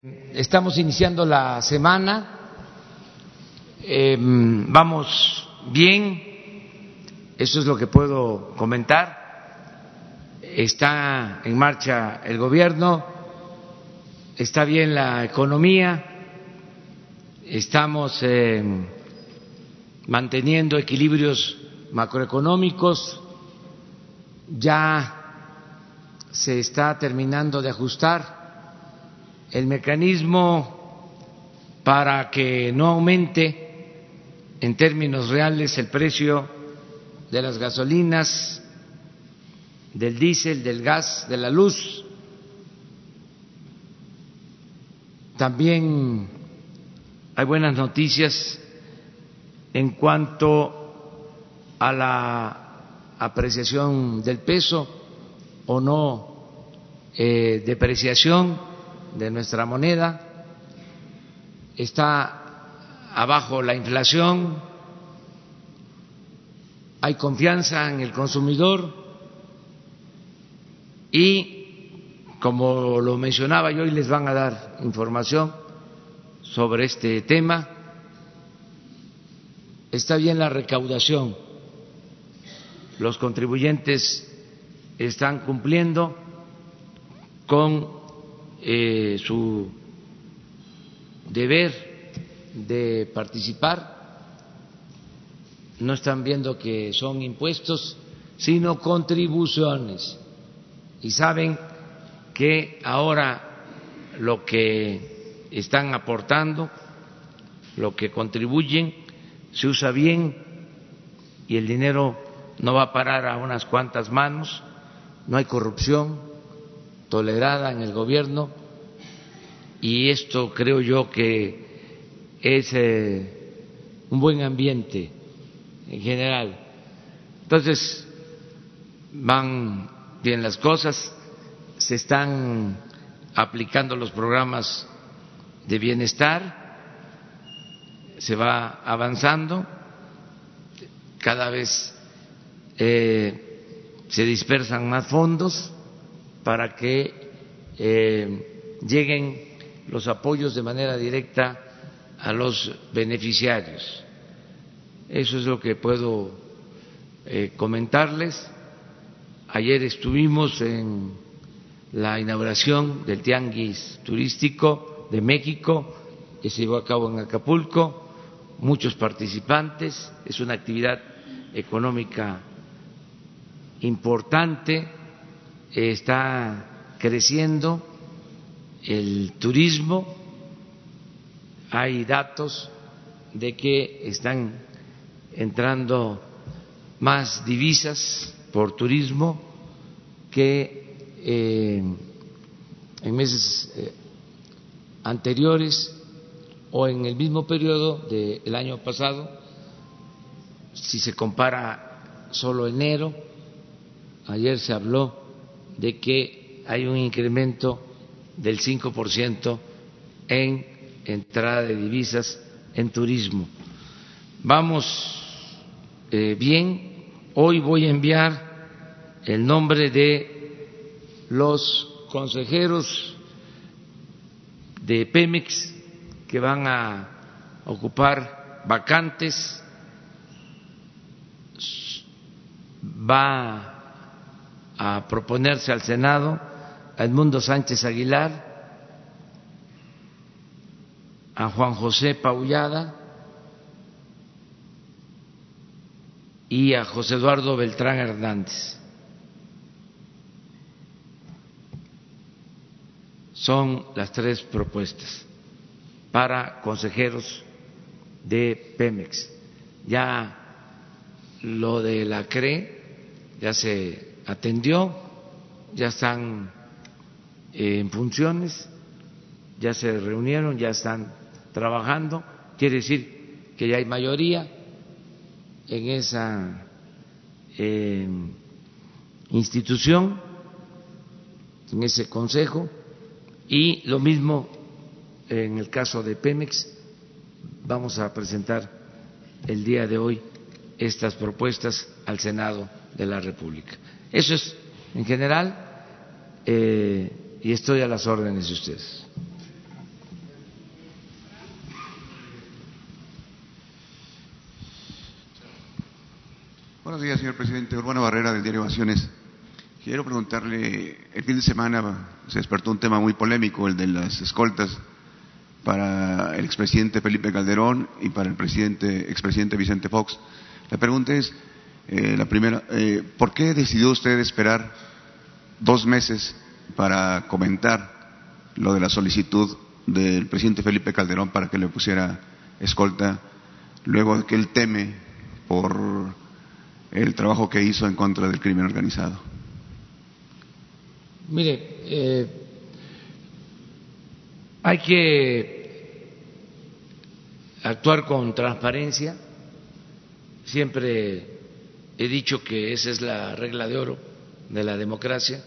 Estamos iniciando la semana, eh, vamos bien, eso es lo que puedo comentar. Está en marcha el gobierno, está bien la economía, estamos eh, manteniendo equilibrios macroeconómicos, ya se está terminando de ajustar el mecanismo para que no aumente en términos reales el precio de las gasolinas, del diésel, del gas, de la luz. También hay buenas noticias en cuanto a la apreciación del peso o no eh, depreciación de nuestra moneda, está abajo la inflación, hay confianza en el consumidor. Y, como lo mencionaba yo, hoy les van a dar información sobre este tema, está bien la recaudación, los contribuyentes están cumpliendo con eh, su deber de participar, no están viendo que son impuestos, sino contribuciones. Y saben que ahora lo que están aportando, lo que contribuyen, se usa bien y el dinero no va a parar a unas cuantas manos, no hay corrupción, tolerada en el gobierno y esto creo yo que es eh, un buen ambiente en general. Entonces, van bien las cosas, se están aplicando los programas de bienestar, se va avanzando, cada vez eh, se dispersan más fondos para que eh, lleguen los apoyos de manera directa a los beneficiarios. Eso es lo que puedo eh, comentarles. Ayer estuvimos en la inauguración del Tianguis Turístico de México, que se llevó a cabo en Acapulco, muchos participantes, es una actividad económica importante está creciendo el turismo, hay datos de que están entrando más divisas por turismo que eh, en meses eh, anteriores o en el mismo periodo del año pasado, si se compara solo enero, ayer se habló de que hay un incremento del 5% en entrada de divisas en turismo. Vamos eh, bien. Hoy voy a enviar el nombre de los consejeros de Pemex que van a ocupar vacantes. Va a proponerse al Senado a Edmundo Sánchez Aguilar, a Juan José Paullada y a José Eduardo Beltrán Hernández. Son las tres propuestas para consejeros de Pemex. Ya lo de la CRE ya se atendió, ya están eh, en funciones, ya se reunieron, ya están trabajando, quiere decir que ya hay mayoría en esa eh, institución, en ese consejo, y lo mismo en el caso de Pemex, vamos a presentar el día de hoy estas propuestas al Senado de la República. Eso es en general eh, y estoy a las órdenes de ustedes. Buenos días, señor presidente. Urbano Barrera del diario Vaciones. Quiero preguntarle, el fin de semana se despertó un tema muy polémico, el de las escoltas para el expresidente Felipe Calderón y para el presidente, expresidente Vicente Fox. La pregunta es, eh, la primera, eh, ¿por qué decidió usted esperar dos meses para comentar lo de la solicitud del presidente Felipe Calderón para que le pusiera escolta, luego de que él teme por el trabajo que hizo en contra del crimen organizado? Mire, eh, hay que actuar con transparencia. Siempre he dicho que esa es la regla de oro de la democracia,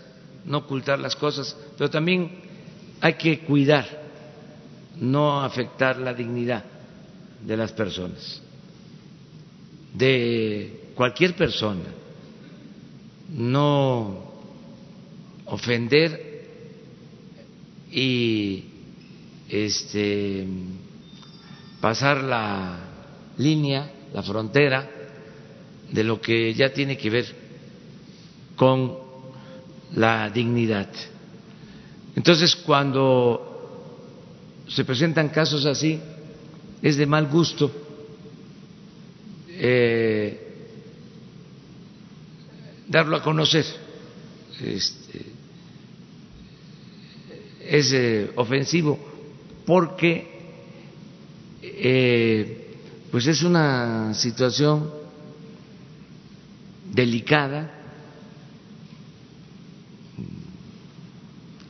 no ocultar las cosas, pero también hay que cuidar, no afectar la dignidad de las personas, de cualquier persona, no ofender y este pasar la línea, la frontera de lo que ya tiene que ver con la dignidad. Entonces, cuando se presentan casos así, es de mal gusto eh, darlo a conocer. Este, es eh, ofensivo porque eh, pues es una situación delicada,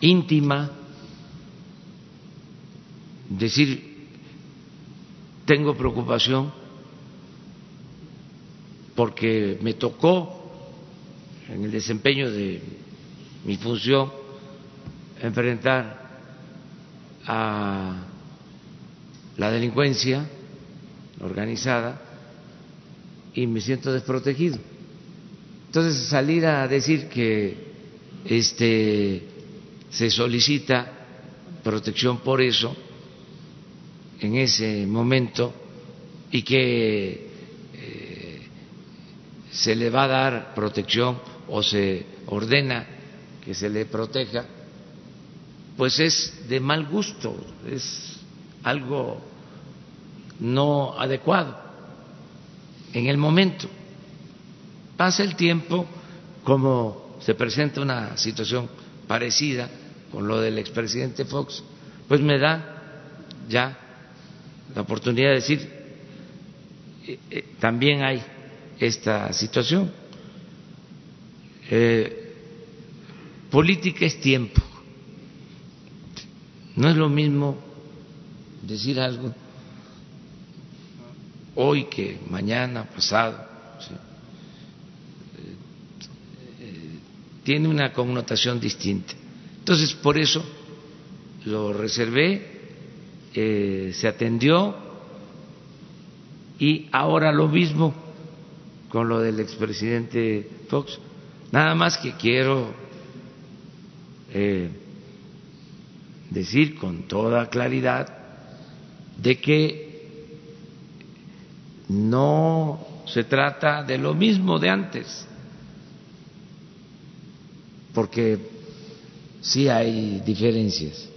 íntima, decir, tengo preocupación porque me tocó en el desempeño de mi función enfrentar a la delincuencia organizada y me siento desprotegido. Entonces salir a decir que este se solicita protección por eso en ese momento y que eh, se le va a dar protección o se ordena que se le proteja, pues es de mal gusto, es algo no adecuado en el momento. Pasa el tiempo, como se presenta una situación parecida con lo del expresidente Fox, pues me da ya la oportunidad de decir, eh, eh, también hay esta situación. Eh, política es tiempo. No es lo mismo decir algo hoy que mañana, pasado. Eh, tiene una connotación distinta. Entonces, por eso lo reservé, eh, se atendió y ahora lo mismo con lo del expresidente Fox. Nada más que quiero eh, decir con toda claridad de que no se trata de lo mismo de antes, porque sí hay diferencias.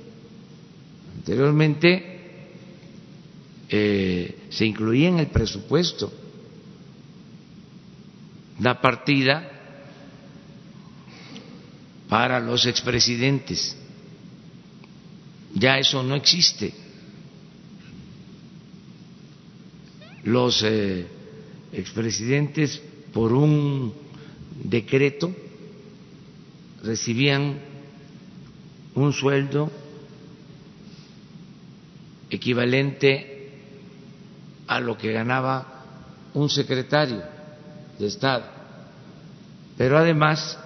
Anteriormente eh, se incluía en el presupuesto la partida para los expresidentes. Ya eso no existe. Los eh, expresidentes, por un decreto, recibían un sueldo equivalente a lo que ganaba un secretario de Estado. Pero además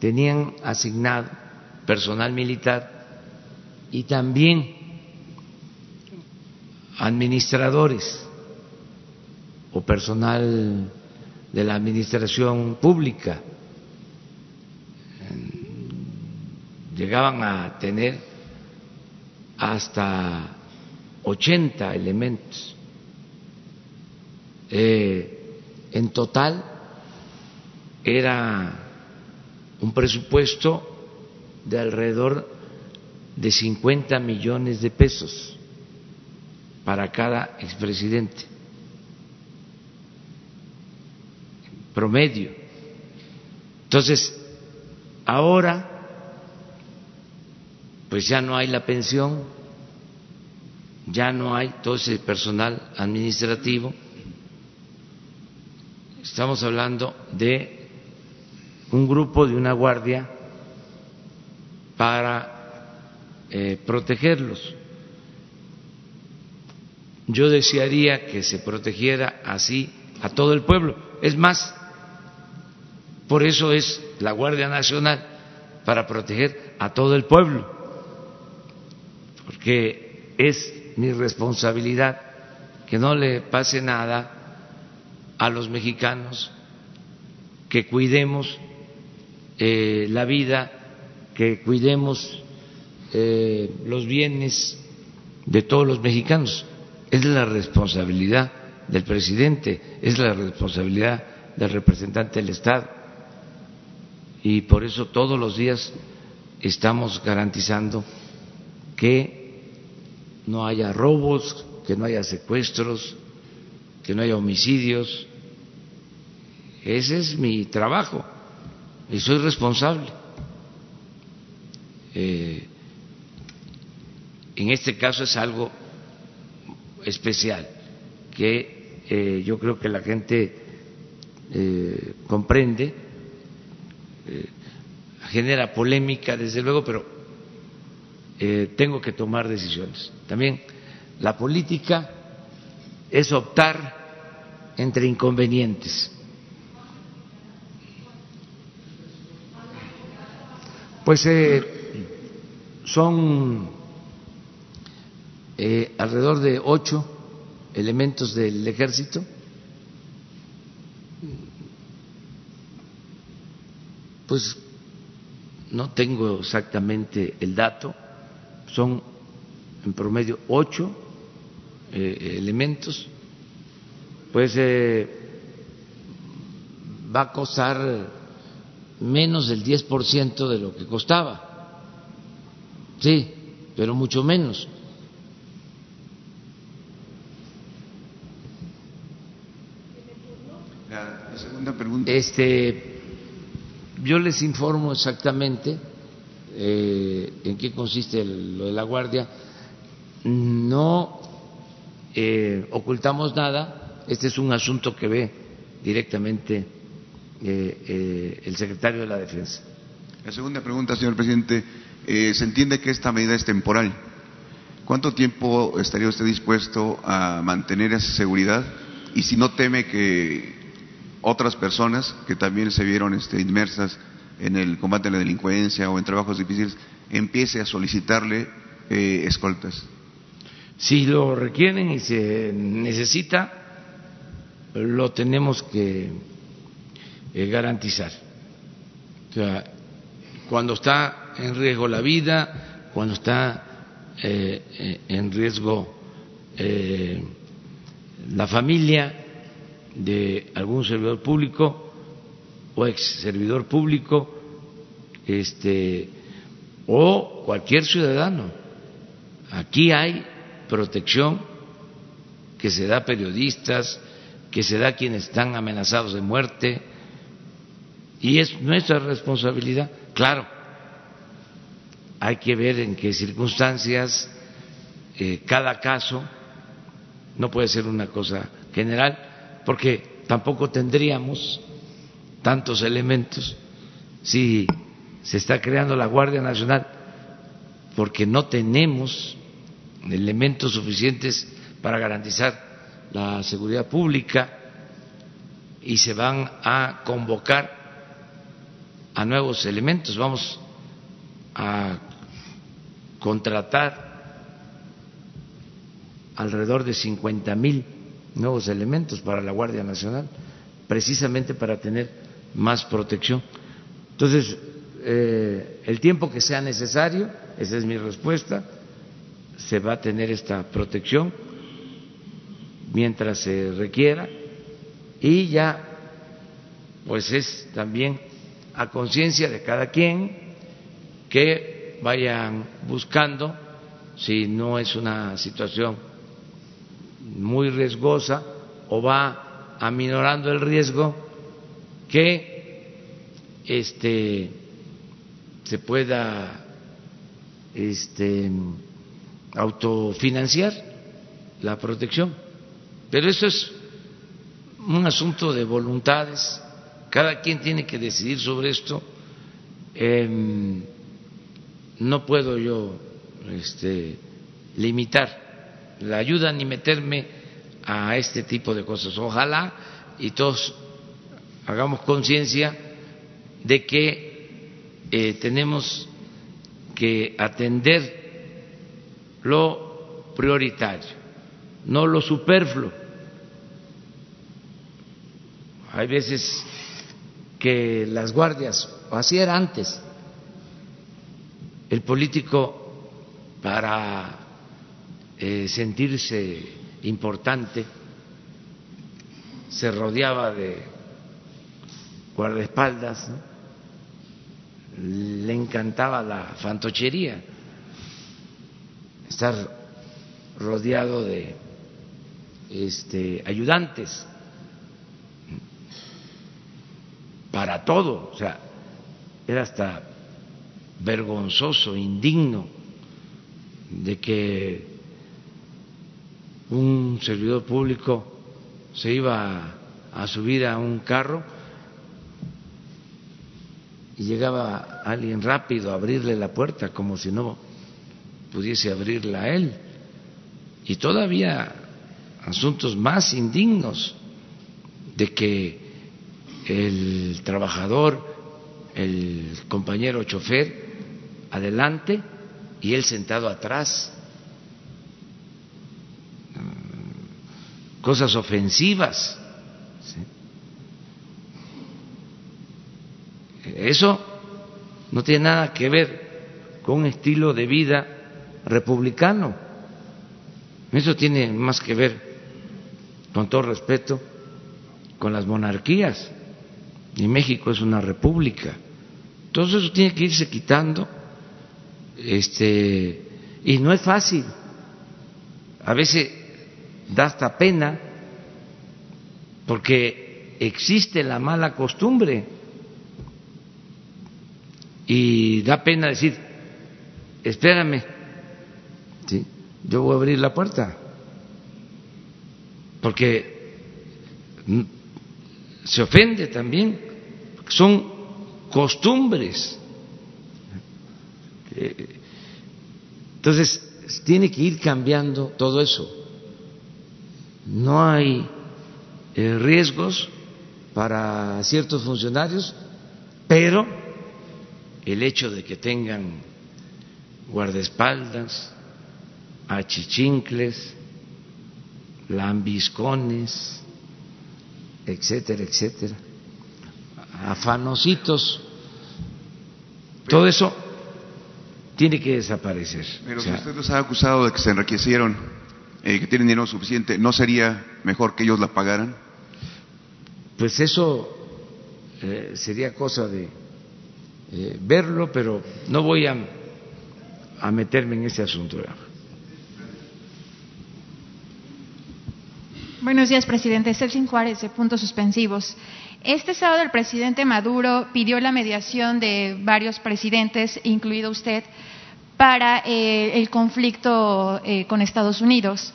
tenían asignado personal militar y también administradores o personal de la administración pública. Llegaban a tener hasta 80 elementos. Eh, en total era un presupuesto de alrededor de 50 millones de pesos para cada expresidente. Promedio. Entonces, ahora, pues ya no hay la pensión, ya no hay todo ese personal administrativo. Estamos hablando de un grupo de una guardia para eh, protegerlos. Yo desearía que se protegiera así a todo el pueblo. Es más, por eso es la Guardia Nacional, para proteger a todo el pueblo, porque es mi responsabilidad que no le pase nada a los mexicanos, que cuidemos eh, la vida, que cuidemos eh, los bienes de todos los mexicanos. Es la responsabilidad del presidente, es la responsabilidad del representante del Estado. Y por eso todos los días estamos garantizando que no haya robos, que no haya secuestros, que no haya homicidios. Ese es mi trabajo y soy responsable. Eh, en este caso es algo especial que eh, yo creo que la gente eh, comprende, genera polémica desde luego, pero tengo que tomar decisiones. También la política es optar entre inconvenientes. Pues son eh, alrededor de ocho elementos del ejército. Pues no tengo exactamente el dato, son en promedio ocho eh, elementos, pues eh, va a costar menos del 10% de lo que costaba. Sí, pero mucho menos. Este, yo les informo exactamente eh, en qué consiste lo de la guardia. No eh, ocultamos nada. Este es un asunto que ve directamente eh, el secretario de la Defensa. La segunda pregunta, señor presidente. se entiende que esta medida es temporal. ¿Cuánto tiempo estaría usted dispuesto a mantener esa seguridad? Y si no teme que otras personas que también se vieron este, inmersas en el combate a la delincuencia o en trabajos difíciles, empiece a solicitarle eh, escoltas. Si lo requieren y se necesita, lo tenemos que eh, garantizar. O sea, cuando está en riesgo la vida, cuando está eh, en riesgo la familia, de algún servidor público o ex servidor público este o cualquier ciudadano. Aquí hay protección que se da a periodistas, que se da a quienes están amenazados de muerte y es nuestra responsabilidad. Claro, hay que ver en qué circunstancias, eh, cada caso, no puede ser una cosa general, porque tampoco tendríamos tantos elementos si se está creando la Guardia Nacional, porque no tenemos elementos suficientes para garantizar la seguridad pública y se van a convocar a nuevos elementos. Vamos a contratar alrededor de 50 mil nuevos elementos para la Guardia Nacional, precisamente para tener más protección. Entonces, eh, el tiempo que sea necesario, esa es mi respuesta, se va a tener esta protección mientras se requiera y ya pues es también a conciencia de cada quien que vayan buscando, si no es una situación muy riesgosa o va aminorando el riesgo, que este, se pueda este, autofinanciar la protección. Pero eso es un asunto de voluntades, cada quien tiene que decidir sobre esto. Em, no puedo yo este, limitar la ayuda ni meterme a este tipo de cosas. Ojalá y todos hagamos conciencia de que eh, tenemos que atender lo prioritario, no lo superfluo. Hay veces que las guardias, o así era antes, el político para eh, sentirse importante se rodeaba de guardaespaldas, le encantaba la fantochería, estar rodeado de este, ayudantes para todo, o sea, era hasta vergonzoso, indigno de que un servidor público se iba a subir a un carro y llegaba alguien rápido a abrirle la puerta como si no pudiese abrirla a él. Y todavía asuntos más indignos de que el trabajador, el compañero chofer, adelante y él sentado atrás. Cosas ofensivas. Eso no tiene nada que ver con un estilo de vida republicano. Eso tiene más que ver, con todo respeto, con las monarquías. Y México es una república. Todo eso tiene que irse quitando. Este, y no es fácil. A veces da hasta pena porque existe la mala costumbre y da pena decir, espérame, ¿sí? yo voy a abrir la puerta, porque se ofende también, son costumbres. Entonces, tiene que ir cambiando todo eso. No hay eh, riesgos para ciertos funcionarios, pero el hecho de que tengan guardaespaldas, achichincles, lambiscones, etcétera, etcétera, afanositos, todo eso tiene que desaparecer. Pero si usted los ha acusado de que se enriquecieron, eh, que tienen dinero suficiente, ¿no sería mejor que ellos la pagaran? Pues eso eh, sería cosa de eh, verlo, pero no voy a, a meterme en ese asunto. Buenos días, presidente. Celsin Juárez, de Puntos Suspensivos. Este sábado el presidente Maduro pidió la mediación de varios presidentes, incluido usted, para eh, el conflicto eh, con Estados Unidos.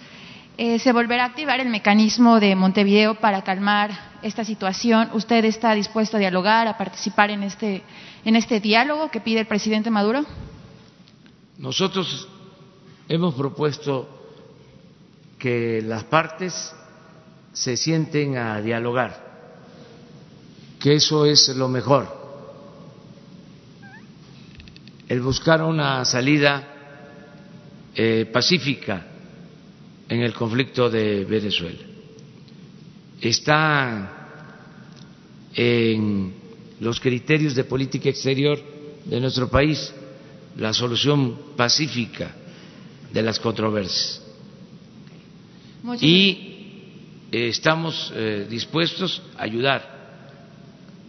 Eh, ¿Se volverá a activar el mecanismo de Montevideo para calmar esta situación? ¿Usted está dispuesto a dialogar, a participar en este, en este diálogo que pide el presidente Maduro? Nosotros hemos propuesto que las partes se sienten a dialogar, que eso es lo mejor, el buscar una salida eh, pacífica en el conflicto de Venezuela. Está en los criterios de política exterior de nuestro país la solución pacífica de las controversias. y estamos eh, dispuestos a ayudar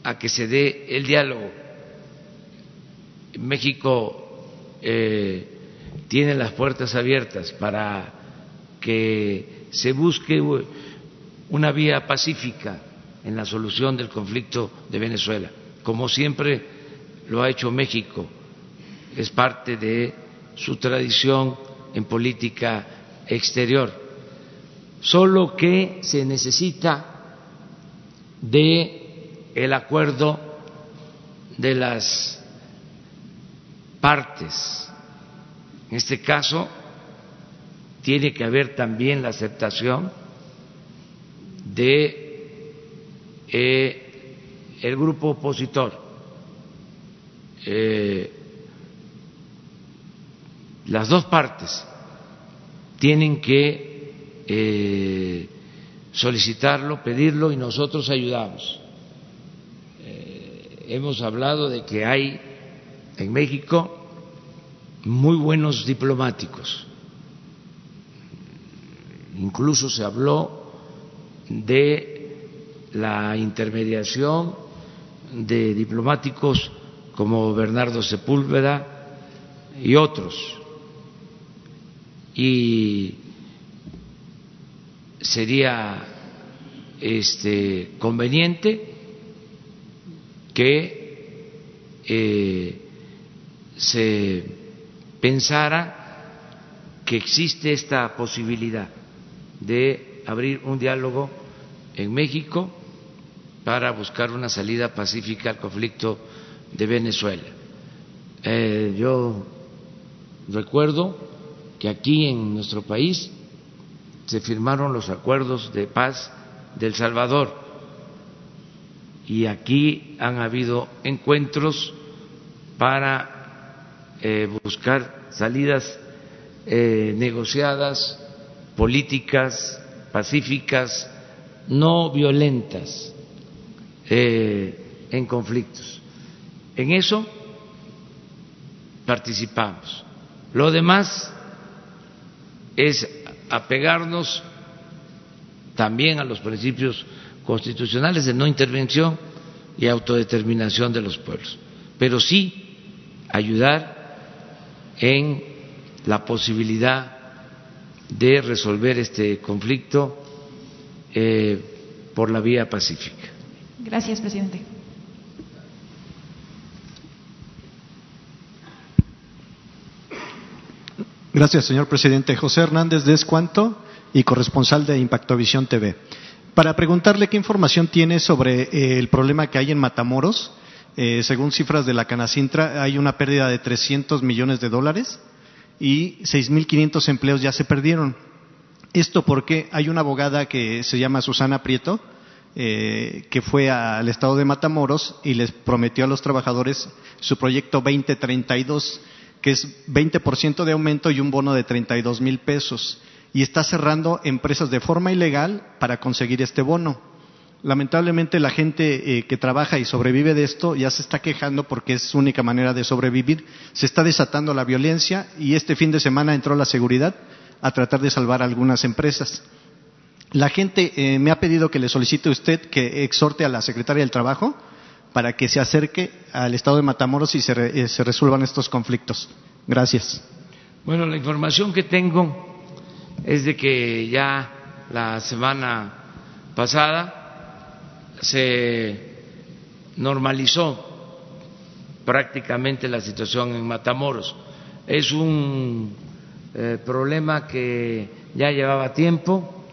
a que se dé el diálogo. México eh, tiene las puertas abiertas para que se busque una vía pacífica en la solución del conflicto de Venezuela, como siempre lo ha hecho México. Es parte de su tradición en política exterior. Solo que se necesita de el acuerdo de las partes. En este caso, tiene que haber también la aceptación de eh, el grupo opositor. Eh, las dos partes tienen que eh, solicitarlo, pedirlo y nosotros ayudamos. hemos hablado de que hay en México muy buenos diplomáticos. Incluso se habló de la intermediación de diplomáticos como Bernardo Sepúlveda y otros. Y sería este conveniente que eh, se pensara que existe esta posibilidad de abrir un diálogo en México para buscar una salida pacífica al conflicto de Venezuela. Eh, yo recuerdo que aquí en nuestro país se firmaron los acuerdos de paz del Salvador y aquí han habido encuentros para eh, buscar salidas eh, negociadas, políticas, pacíficas, no violentas eh, en conflictos. En eso participamos. Lo demás es apegarnos también a los principios constitucionales de no intervención y autodeterminación de los pueblos, pero sí ayudar en la posibilidad de resolver este conflicto eh, por la vía pacífica. Gracias, presidente. Gracias, señor presidente. José Hernández de Escuanto y corresponsal de Impacto Visión TV. Para preguntarle qué información tiene sobre eh, el problema que hay en Matamoros eh, según cifras de la Canacintra, hay una pérdida de 300 millones de dólares y 6.500 empleos ya se perdieron. Esto porque hay una abogada que se llama Susana Prieto, eh, que fue al estado de Matamoros y les prometió a los trabajadores su proyecto 2032, que es 20% de aumento y un bono de 32 mil pesos. Y está cerrando empresas de forma ilegal para conseguir este bono lamentablemente la gente eh, que trabaja y sobrevive de esto ya se está quejando porque es su única manera de sobrevivir. Se está desatando la violencia y este fin de semana entró la seguridad a tratar de salvar algunas empresas. La gente eh, me ha pedido que le solicite a usted que exhorte a la secretaria del Trabajo para que se acerque al estado de Matamoros y se, eh, se resuelvan estos conflictos. Gracias. Bueno, la información que tengo es de que ya la semana pasada se normalizó prácticamente la situación en Matamoros. Es un eh, problema que ya llevaba tiempo,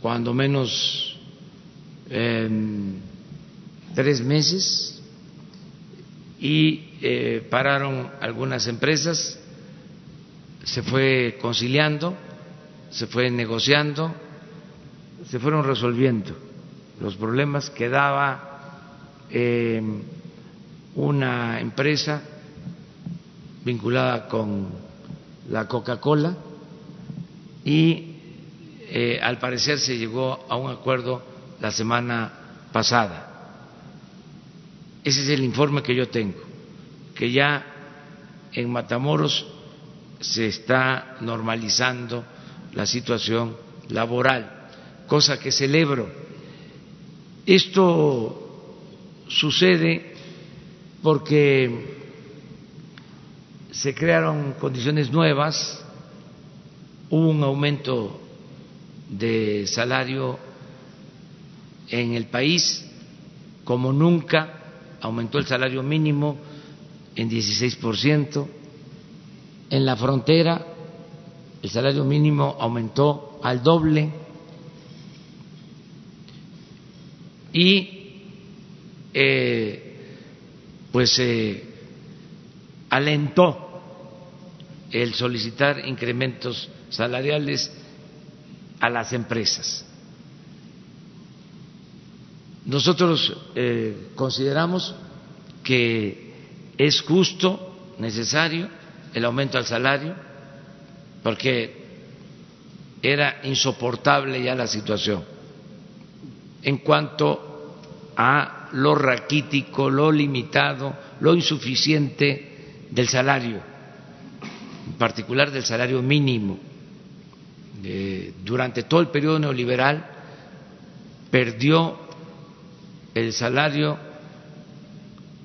cuando menos em, tres meses, y eh, pararon algunas empresas, se fue conciliando, se fue negociando, se fueron resolviendo los problemas que daba eh, una empresa vinculada con la Coca-Cola y eh, al parecer se llegó a un acuerdo la semana pasada. Ese es el informe que yo tengo, que ya en Matamoros se está normalizando la situación laboral, cosa que celebro esto sucede porque se crearon condiciones nuevas, hubo un aumento de salario en el país como nunca, aumentó el salario mínimo en 16%, en la frontera el salario mínimo aumentó al doble y eh, pues eh, alentó el solicitar incrementos salariales a las empresas. Nosotros eh, consideramos que es justo, necesario el aumento al salario, porque era insoportable ya la situación en cuanto a lo raquítico, lo limitado, lo insuficiente del salario, en particular del salario mínimo. Durante todo el periodo neoliberal perdió el salario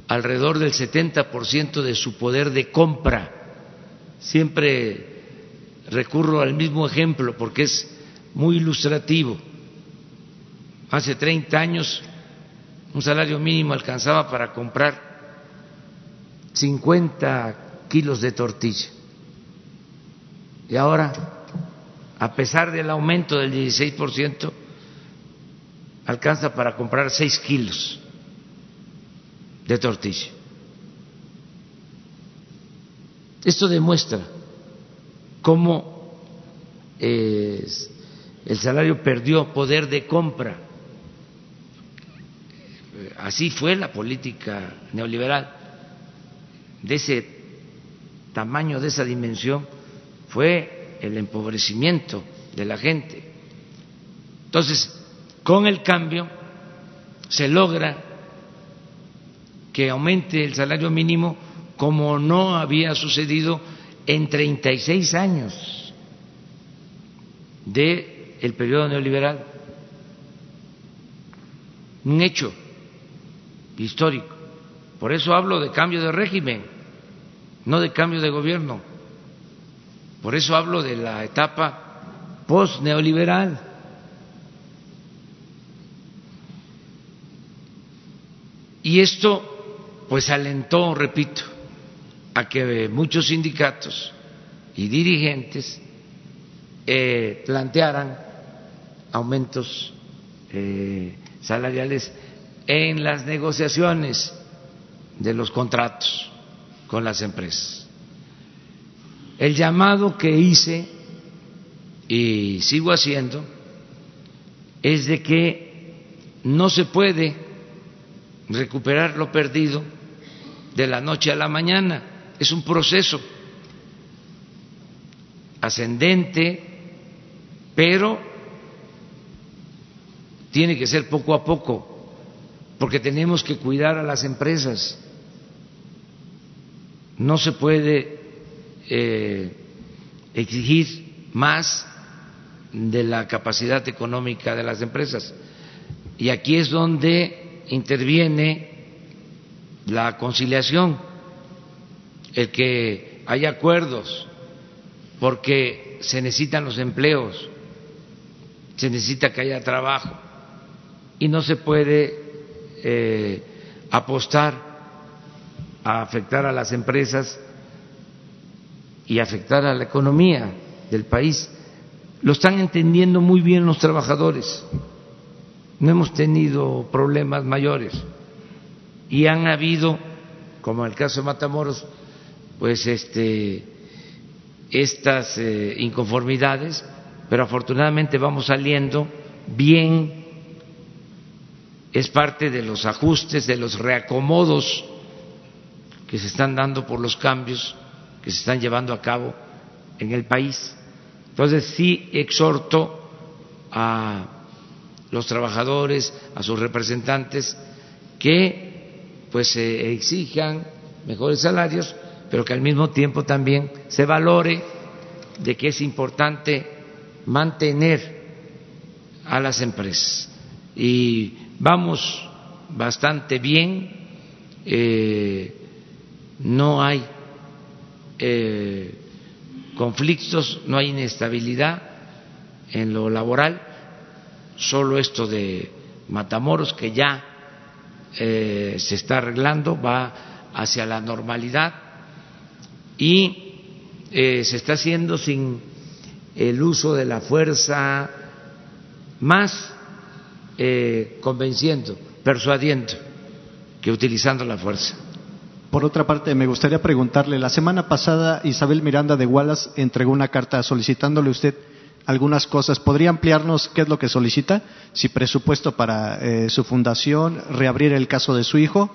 alrededor del 70% de su poder de compra. Siempre recurro al mismo ejemplo porque es muy ilustrativo. Hace 30 años un salario mínimo alcanzaba para comprar 50 kilos de tortilla. Y ahora, a pesar del aumento del 16%, alcanza para comprar 6 kilos de tortilla. Esto demuestra cómo eh, el salario perdió poder de compra. Así fue la política neoliberal. De ese tamaño, de esa dimensión, fue el empobrecimiento de la gente. Entonces, con el cambio se logra que aumente el salario mínimo como no había sucedido en 36 años del el periodo neoliberal. Un hecho histórico. Por eso hablo de cambio de régimen, no de cambio de gobierno. Por eso hablo de la etapa post-neoliberal. Y esto pues alentó, repito, a que muchos sindicatos y dirigentes eh, plantearan aumentos eh, salariales en las negociaciones de los contratos con las empresas. El llamado que hice y sigo haciendo es de que no se puede recuperar lo perdido de la noche a la mañana. Es un proceso ascendente, pero tiene que ser poco a poco, porque tenemos que cuidar a las empresas. No se puede eh, exigir más de la capacidad económica de las empresas. Y aquí es donde interviene la conciliación, el que haya acuerdos, porque se necesitan los empleos, se necesita que haya trabajo y no se puede eh, apostar a afectar a las empresas y afectar a la economía del país. Lo están entendiendo muy bien los trabajadores no hemos tenido problemas mayores y han habido, como en el caso de Matamoros, pues este estas eh, inconformidades, pero afortunadamente vamos saliendo bien, es parte de los ajustes, de los reacomodos que se están dando por los cambios que se están llevando a cabo en el país. Entonces sí exhorto a los trabajadores, a sus representantes, que pues se exijan mejores salarios, pero que al mismo tiempo también se valore de que es importante mantener a las empresas. Y vamos bastante bien, eh, no hay eh, conflictos, no hay inestabilidad en lo laboral, solo esto de Matamoros que ya eh, se está arreglando, va hacia la normalidad y se está haciendo sin el uso de la fuerza, más convenciendo, persuadiendo que utilizando la fuerza. Por otra parte, me gustaría preguntarle, la semana pasada Isabel Miranda de Wallace entregó una carta solicitándole a usted algunas cosas. ¿Podría ampliarnos qué es lo que solicita? Si presupuesto para eh, su fundación, reabrir el caso de su hijo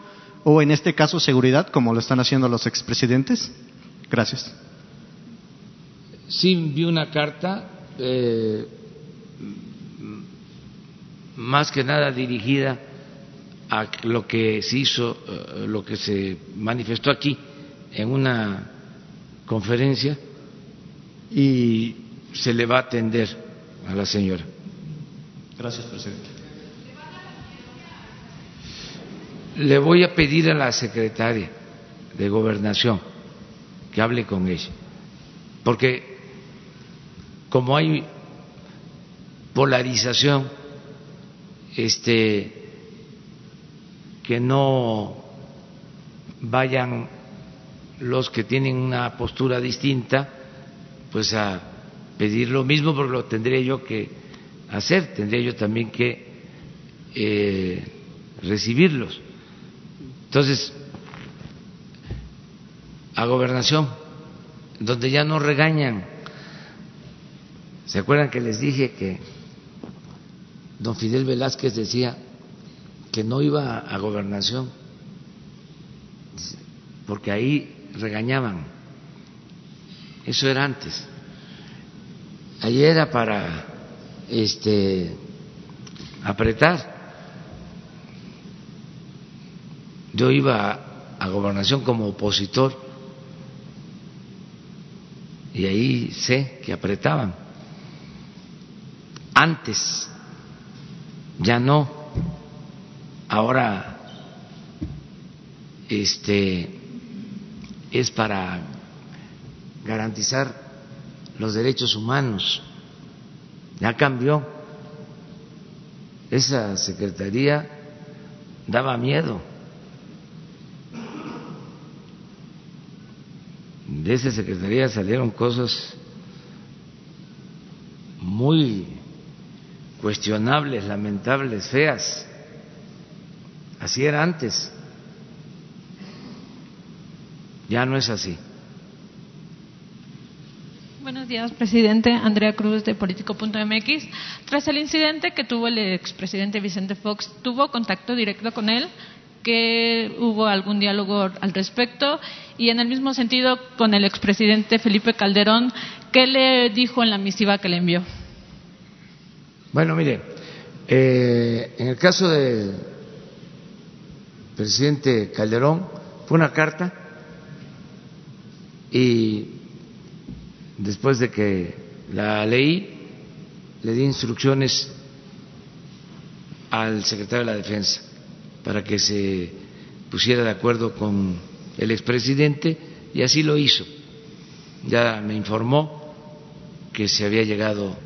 o en este caso seguridad, como lo están haciendo los expresidentes. Gracias. Sí, vi una carta eh, más que nada dirigida a lo que se hizo, eh, lo que se manifestó aquí en una conferencia y se le va a atender a la señora. Gracias, presidente. Le voy a pedir a la secretaria de gobernación que hable con ella, porque como hay polarización, este que no vayan los que tienen una postura distinta, pues a pedir lo mismo, porque lo tendría yo que hacer, tendría yo también que eh, recibirlos. Entonces, a gobernación, donde ya no regañan. ¿Se acuerdan que les dije que don Fidel Velázquez decía, que no iba a gobernación, porque ahí regañaban. Eso era antes. Ahí era para este apretar. Yo iba a gobernación como opositor y ahí sé que apretaban. Antes ya no ahora este es para garantizar los derechos humanos. Ya cambió. Esa secretaría daba miedo. De esa secretaría salieron cosas muy cuestionables, lamentables, feas. Así era antes. Ya no es así. Buenos días, presidente. Andrea Cruz de Político.mx. Tras el incidente que tuvo el expresidente Vicente Fox, ¿tuvo contacto directo con él? ¿Que hubo algún diálogo al respecto? Y en el mismo sentido, con el expresidente Felipe Calderón, ¿qué le dijo en la misiva que le envió? Bueno, mire, eh, en el caso de presidente Calderón fue una carta y después de que la leí le di instrucciones al secretario de la Defensa para que se pusiera de acuerdo con el expresidente y así lo hizo. Ya me informó que se había llegado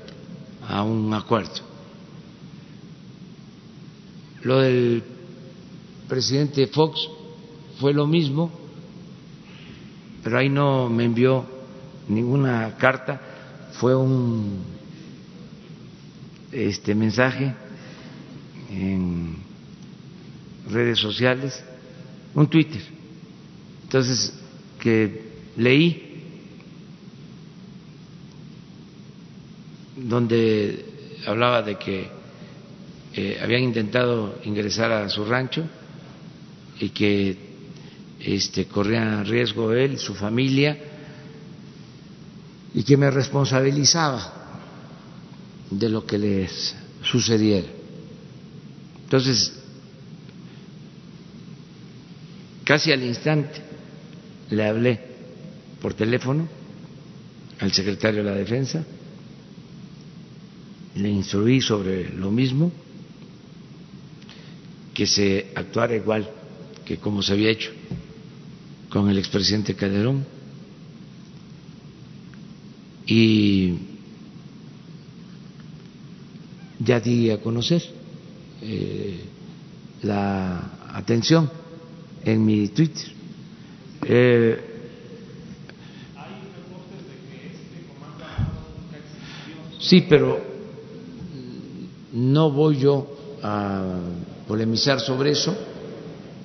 a un acuerdo. Lo del presidente Fox fue lo mismo, pero ahí no me envió ninguna carta, fue un este mensaje en redes sociales, un Twitter. Entonces, que leí donde hablaba de que eh, habían intentado ingresar a su rancho y que este, corría riesgo él su familia y que me responsabilizaba de lo que les sucediera. Entonces, casi al instante le hablé por teléfono al secretario de la Defensa, le instruí sobre lo mismo que se actuara igual que como se había hecho con el expresidente Calderón. Y ya di a conocer eh, la atención en mi Twitter. Eh, sí, pero no voy yo a polemizar sobre eso.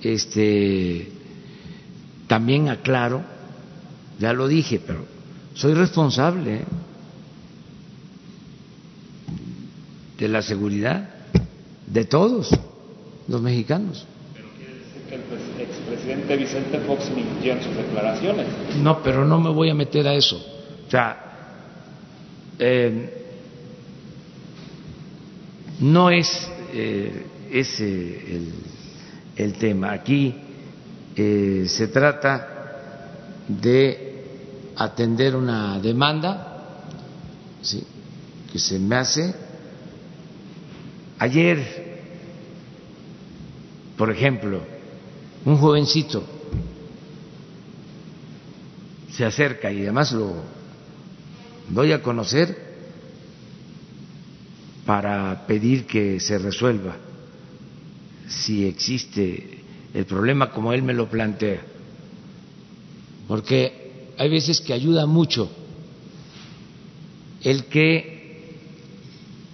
Este también aclaro, ya lo dije, pero soy responsable ¿eh? de la seguridad de todos los mexicanos. Pero quiere decir que el expresidente Vicente Fox mintió en sus declaraciones. No, pero no me voy a meter a eso. O sea, eh, no es eh, ese el, tema. Aquí eh, se trata de atender una demanda ¿sí? que se me hace. Ayer, por ejemplo, un jovencito se acerca y además lo doy a conocer para pedir que se resuelva si existe el problema como él me lo plantea. Porque hay veces que ayuda mucho el que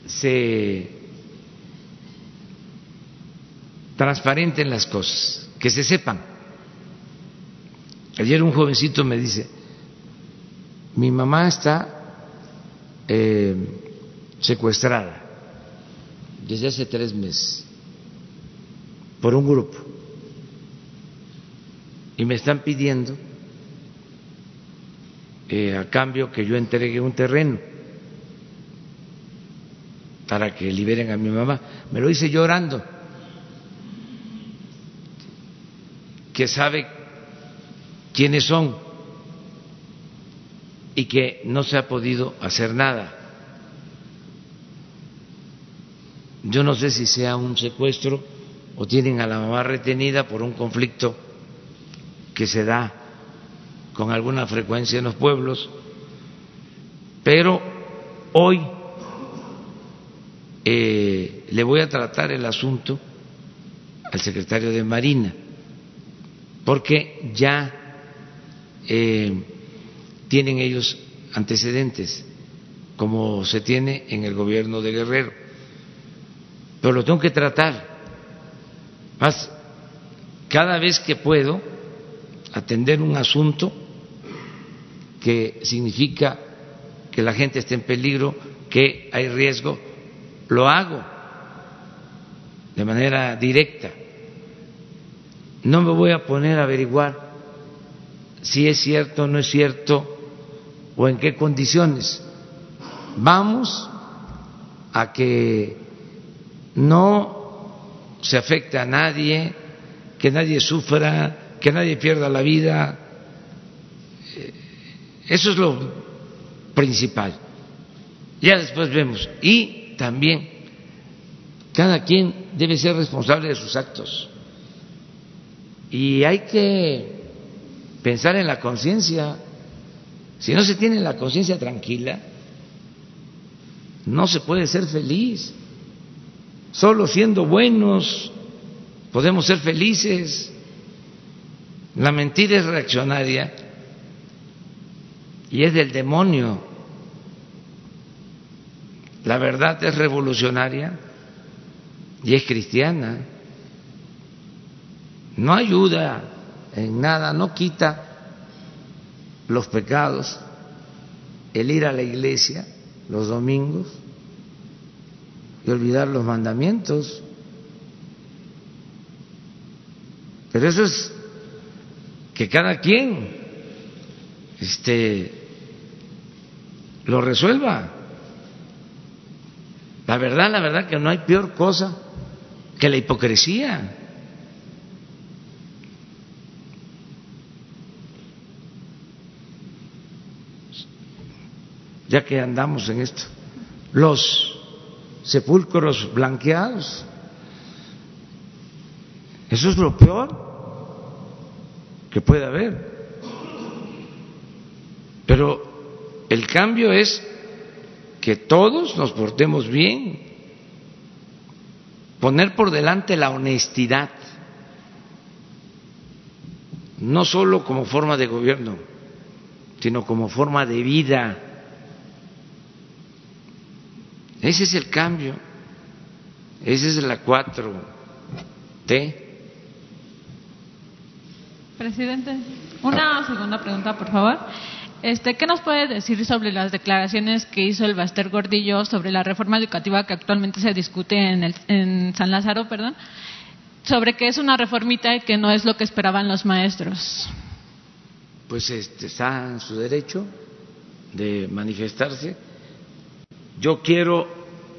se transparenten las cosas, que se sepan. Ayer un jovencito me dice, mi mamá está eh, secuestrada desde hace tres meses por un grupo y me están pidiendo eh, a cambio que yo entregue un terreno para que liberen a mi mamá. Me lo hice llorando, que sabe quiénes son y que no se ha podido hacer nada. Yo no sé si sea un secuestro o tienen a la mamá retenida por un conflicto que se da con alguna frecuencia en los pueblos, pero hoy eh, le voy a tratar el asunto al secretario de Marina, porque ya eh, tienen ellos antecedentes, como se tiene en el gobierno de Guerrero, pero lo tengo que tratar. Más, cada vez que puedo, atender un asunto que significa que la gente esté en peligro, que hay riesgo, lo hago de manera directa. No me voy a poner a averiguar si es cierto o no es cierto o en qué condiciones. Vamos a que no se afecte a nadie, que nadie sufra, que nadie pierda la vida. Eso es lo principal. Ya después vemos. Y también, cada quien debe ser responsable de sus actos. Y hay que pensar en la conciencia. Si no se tiene la conciencia tranquila, no se puede ser feliz. Solo siendo buenos podemos ser felices. La mentira es reaccionaria y es del demonio. La verdad es revolucionaria y es cristiana. No ayuda en nada, no quita los pecados, el ir a la iglesia los domingos y olvidar los mandamientos. Pero eso es que cada quien este, lo resuelva. La verdad, la verdad que no hay peor cosa que la hipocresía. Ya que andamos en esto, los sepulcros blanqueados, Eso es lo peor que puede haber. Pero el cambio es que todos nos portemos bien, poner por delante la honestidad, no solo como forma de gobierno, sino como forma de vida. Ese es el cambio, esa es la 4T. Presidente, una segunda pregunta, por favor. Este, ¿Qué nos puede decir sobre las declaraciones que hizo el Baster Gordillo sobre la reforma educativa que actualmente se discute en, el, en San Lázaro, perdón, sobre que es una reformita y que no es lo que esperaban los maestros? Pues este, está en su derecho de manifestarse. Yo quiero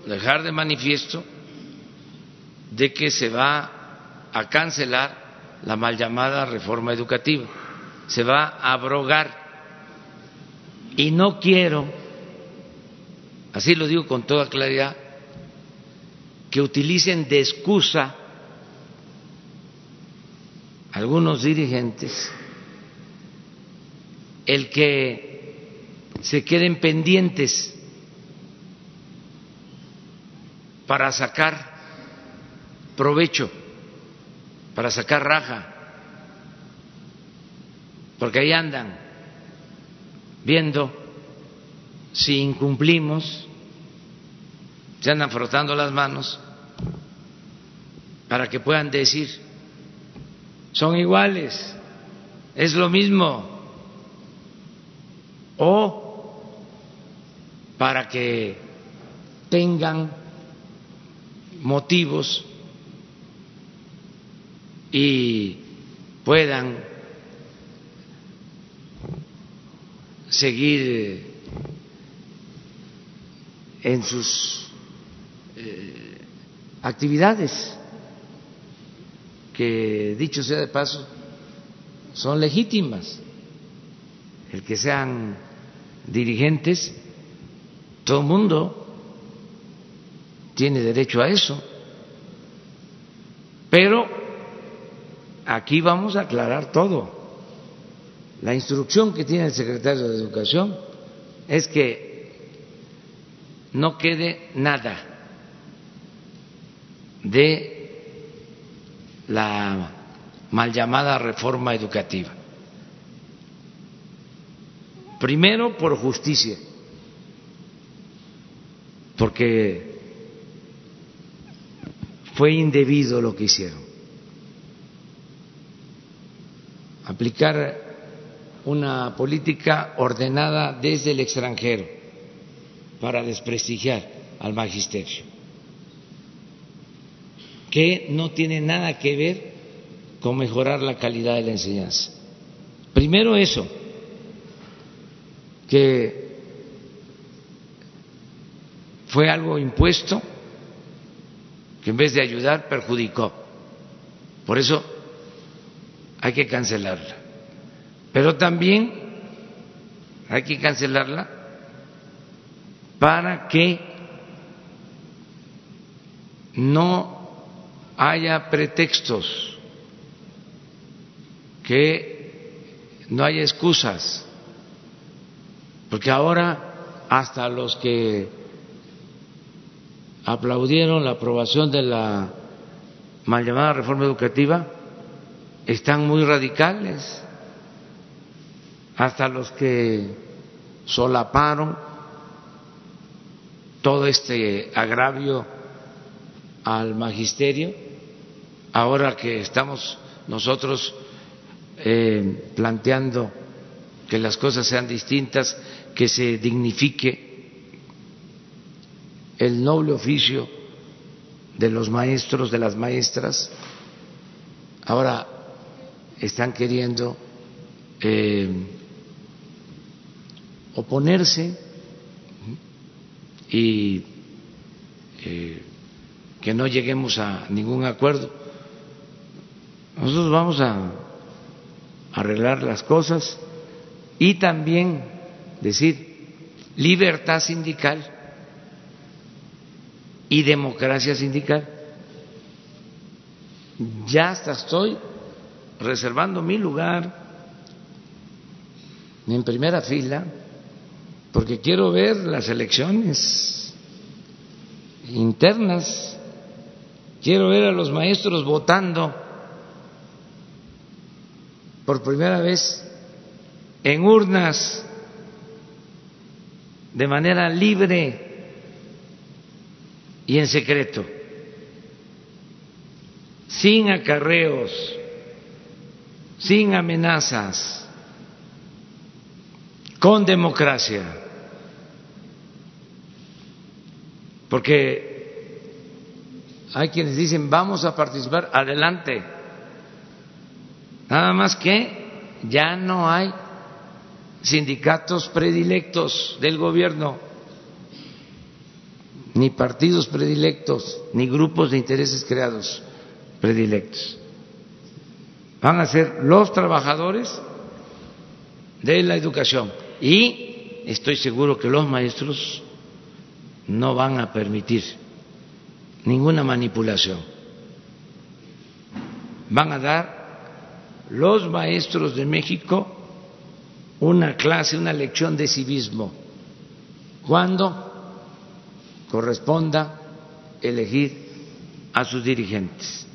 dejar de manifiesto de que se va a cancelar la mal llamada reforma educativa. Se va a abrogar. Y no quiero, así lo digo con toda claridad, que utilicen de excusa algunos dirigentes el que se queden pendientes para sacar provecho para sacar raja, porque ahí andan viendo si incumplimos, se andan frotando las manos para que puedan decir, son iguales, es lo mismo, o para que tengan motivos y puedan seguir en sus eh, actividades, que dicho sea de paso, son legítimas. El que sean dirigentes, todo el mundo tiene derecho a eso. Pero Aquí vamos a aclarar todo. La instrucción que tiene el secretario de Educación es que no quede nada de la mal llamada reforma educativa. Primero por justicia, porque fue indebido lo que hicieron. aplicar una política ordenada desde el extranjero para desprestigiar al magisterio, que no tiene nada que ver con mejorar la calidad de la enseñanza. Primero eso, que fue algo impuesto que en vez de ayudar perjudicó. Por eso hay que cancelarla. Pero también hay que cancelarla para que no haya pretextos, que no haya excusas, porque ahora hasta los que aplaudieron la aprobación de la mal llamada reforma educativa están muy radicales, hasta los que solaparon todo este agravio al magisterio, ahora que estamos nosotros eh, planteando que las cosas sean distintas, que se dignifique el noble oficio de los maestros, de las maestras. Ahora están queriendo eh, oponerse y eh, que no lleguemos a ningún acuerdo. Nosotros vamos a arreglar las cosas y también decir libertad sindical y democracia sindical. ya hasta estoy reservando mi lugar en primera fila porque quiero ver las elecciones internas, quiero ver a los maestros votando por primera vez en urnas de manera libre y en secreto, sin acarreos, sin amenazas, con democracia. Porque hay quienes dicen, vamos a participar, adelante. Nada más que ya no hay sindicatos predilectos del gobierno, ni partidos predilectos, ni grupos de intereses creados predilectos. Van a ser los trabajadores de la educación y estoy seguro que los maestros no van a permitir ninguna manipulación. Van a dar los maestros de México una clase, una lección de civismo, cuando corresponda elegir a sus dirigentes.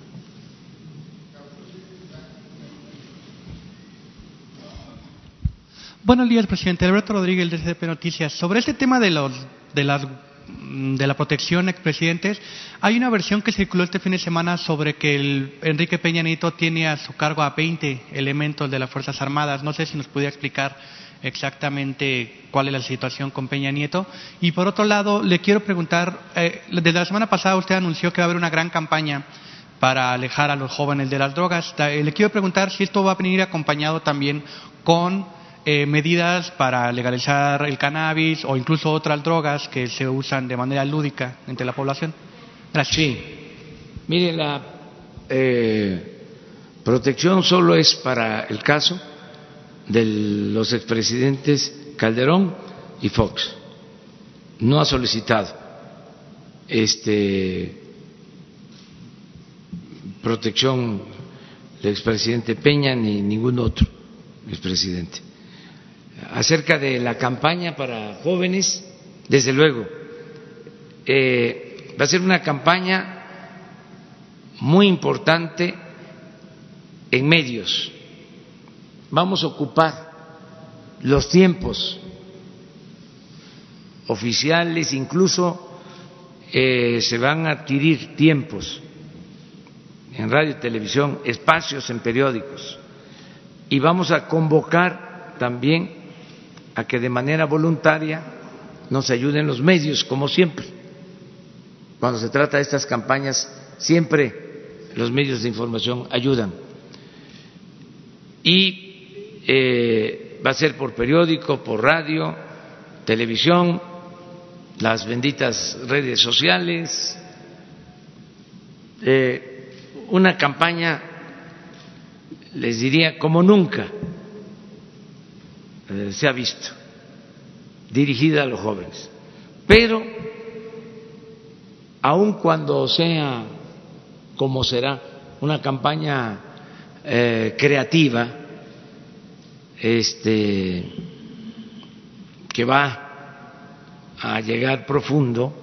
Buenos días, presidente. Alberto Rodríguez, de CDP Noticias. Sobre este tema de, los, de, las, de la protección expresidentes, hay una versión que circuló este fin de semana sobre que el Enrique Peña Nieto tiene a su cargo a 20 elementos de las Fuerzas Armadas. No sé si nos pudiera explicar exactamente cuál es la situación con Peña Nieto. Y por otro lado, le quiero preguntar, eh, desde la semana pasada usted anunció que va a haber una gran campaña para alejar a los jóvenes de las drogas. Eh, le quiero preguntar si esto va a venir acompañado también con eh, medidas para legalizar el cannabis o incluso otras drogas que se usan de manera lúdica entre la población. Gracias. Sí. Mire, la eh, protección solo es para el caso de los expresidentes Calderón y Fox. No ha solicitado este protección del expresidente Peña ni ningún otro expresidente acerca de la campaña para jóvenes, desde luego, eh, va a ser una campaña muy importante en medios. Vamos a ocupar los tiempos oficiales, incluso eh, se van a adquirir tiempos en radio y televisión, espacios en periódicos, y vamos a convocar también a que de manera voluntaria nos ayuden los medios, como siempre. Cuando se trata de estas campañas, siempre los medios de información ayudan. Y eh, va a ser por periódico, por radio, televisión, las benditas redes sociales, eh, una campaña, les diría, como nunca eh, se ha visto, dirigida a los jóvenes. Pero, aun cuando sea como será una campaña creativa, este, que va a llegar profundo,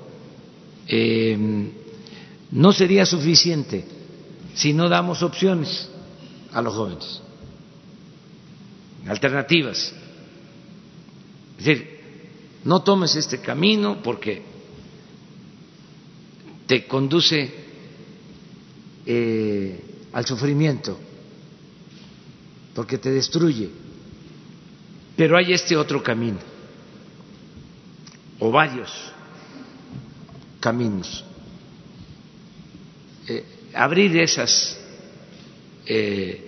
em, no sería suficiente si no damos opciones a los jóvenes, alternativas. Es decir, no tomes este camino porque te conduce eh, al sufrimiento, porque te destruye. Pero hay este otro camino, o varios caminos. Eh, abrir esas eh,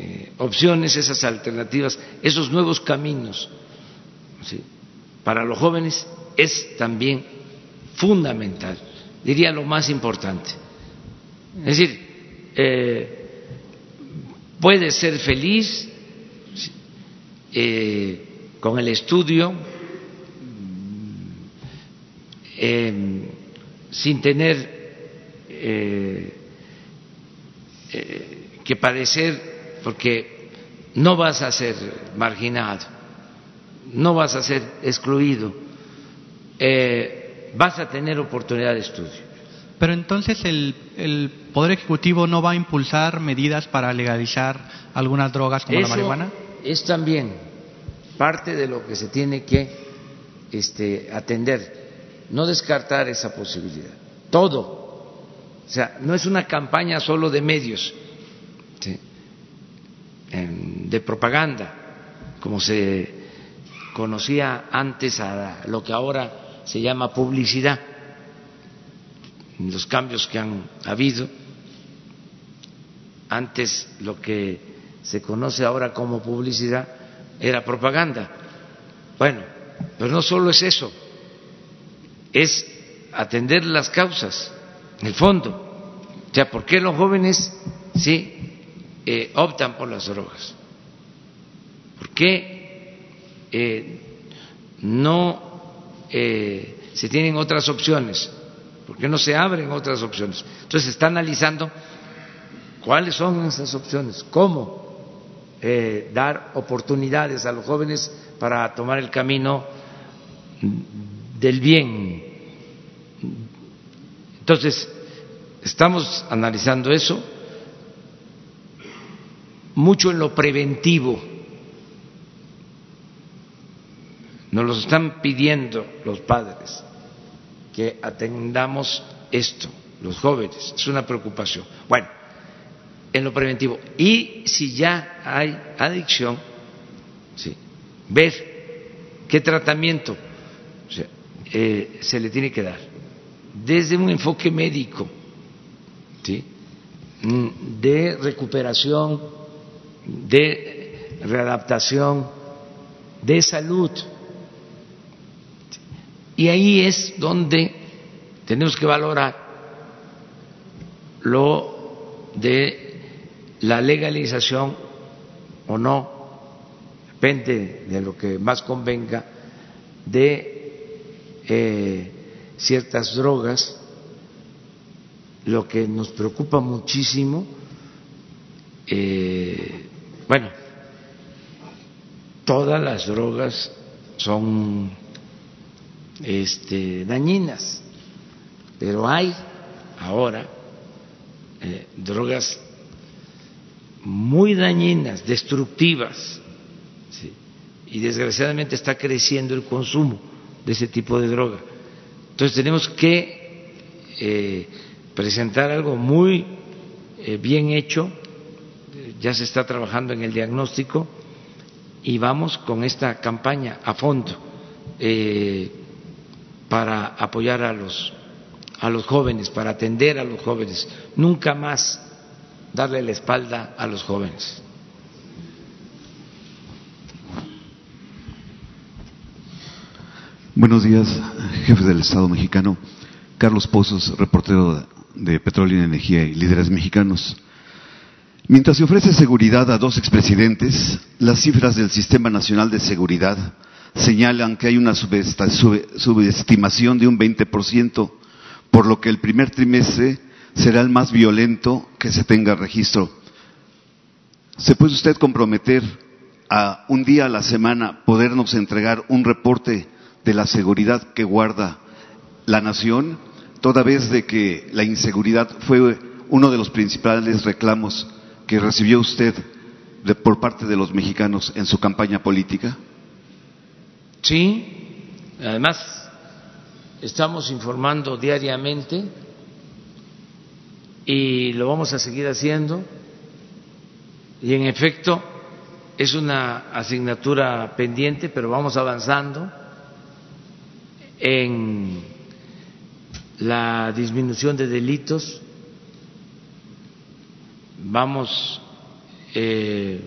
eh, opciones, esas alternativas, esos nuevos caminos para los jóvenes es también fundamental, diría lo más importante. Es decir, eh, puede ser feliz eh, con el estudio, sin tener eh, que padecer porque no vas a ser marginado, no vas a ser excluido, eh, vas a tener oportunidad de estudio. Pero entonces el, el, Poder Ejecutivo no va a impulsar medidas para legalizar algunas drogas como Eso la marihuana. Es también parte de lo que se tiene que este, atender, no descartar esa posibilidad. Todo. O sea, no es una campaña solo de medios, de propaganda, como se conocía antes a lo que ahora se llama publicidad los cambios que han habido. Antes lo que se conoce ahora como publicidad era propaganda. Bueno, pero no solo es eso, es atender las causas, el fondo. O sea, ¿por qué los jóvenes sí eh, optan por las drogas? ¿Por qué eh, no eh, se tienen otras opciones? ¿Por qué no se abren otras opciones? Entonces se está analizando cuáles son esas opciones, cómo eh, dar oportunidades a los jóvenes para tomar el camino del bien. Entonces, estamos analizando eso mucho en lo preventivo. Nos lo están pidiendo los padres que atendamos esto, los jóvenes, es una preocupación. Bueno, en lo preventivo. Y si ya hay adicción, ¿sí? ver qué tratamiento eh, se le tiene que dar, desde un enfoque médico, ¿sí? Mm, de recuperación, de readaptación, de salud. Y ahí es donde tenemos que valorar lo de la legalización o no, depende de lo que más convenga, de eh, ciertas drogas. Lo que nos preocupa muchísimo, eh, bueno, todas las drogas son este, dañinas, pero hay ahora eh, drogas muy dañinas, destructivas, y desgraciadamente está creciendo el consumo de ese tipo de droga. Entonces tenemos que eh, presentar algo muy eh, bien hecho, ya se está trabajando en el diagnóstico y vamos con esta campaña a fondo. Eh, para apoyar a los, a los jóvenes, para atender a los jóvenes, nunca más darle la espalda a los jóvenes. Buenos días, jefe del Estado mexicano. Carlos Pozos, reportero de Petróleo y Energía y Líderes Mexicanos. Mientras se ofrece seguridad a dos expresidentes, las cifras del Sistema Nacional de Seguridad señalan que hay una subestimación de un 20%, por lo que el primer trimestre será el más violento que se tenga registro. ¿Se puede usted comprometer a un día a la semana podernos entregar un reporte de la seguridad que guarda la nación, toda vez de que la inseguridad fue uno de los principales reclamos que recibió usted por parte de los mexicanos en su campaña política? Sí, además estamos informando diariamente y lo vamos a seguir haciendo. Y en efecto es una asignatura pendiente, pero vamos avanzando en la disminución de delitos, vamos eh,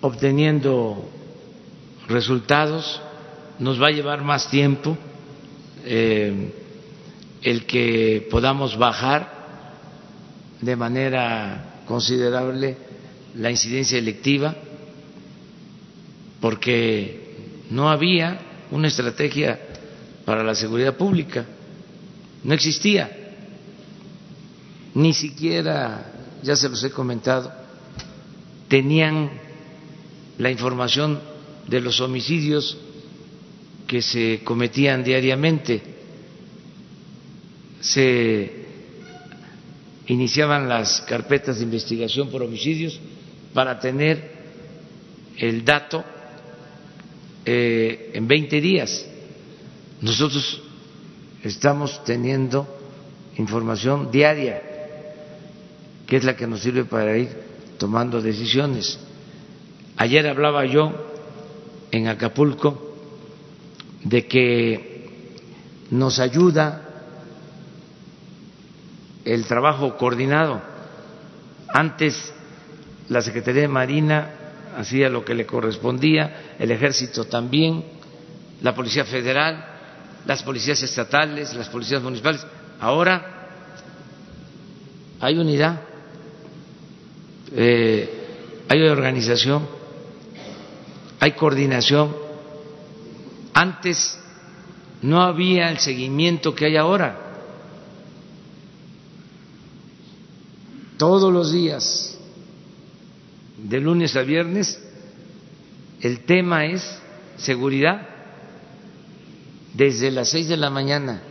obteniendo resultados, nos va a llevar más tiempo eh, el que podamos bajar de manera considerable la incidencia electiva, porque no había una estrategia para la seguridad pública, no existía. ni siquiera, ya se los he comentado, tenían la información de los homicidios que se cometían diariamente. Se iniciaban las carpetas de investigación por homicidios para tener el dato eh, en 20 días. Nosotros estamos teniendo información diaria, que es la que nos sirve para ir tomando decisiones. Ayer hablaba yo en Acapulco de que nos ayuda el trabajo coordinado. Antes la Secretaría de Marina hacía lo que le correspondía, el Ejército también, la Policía Federal, las policías estatales, las policías municipales. Ahora hay unidad, eh, hay organización, hay coordinación. Antes no había el seguimiento que hay ahora. Todos los días, de lunes a viernes, el tema es seguridad desde las seis de la mañana.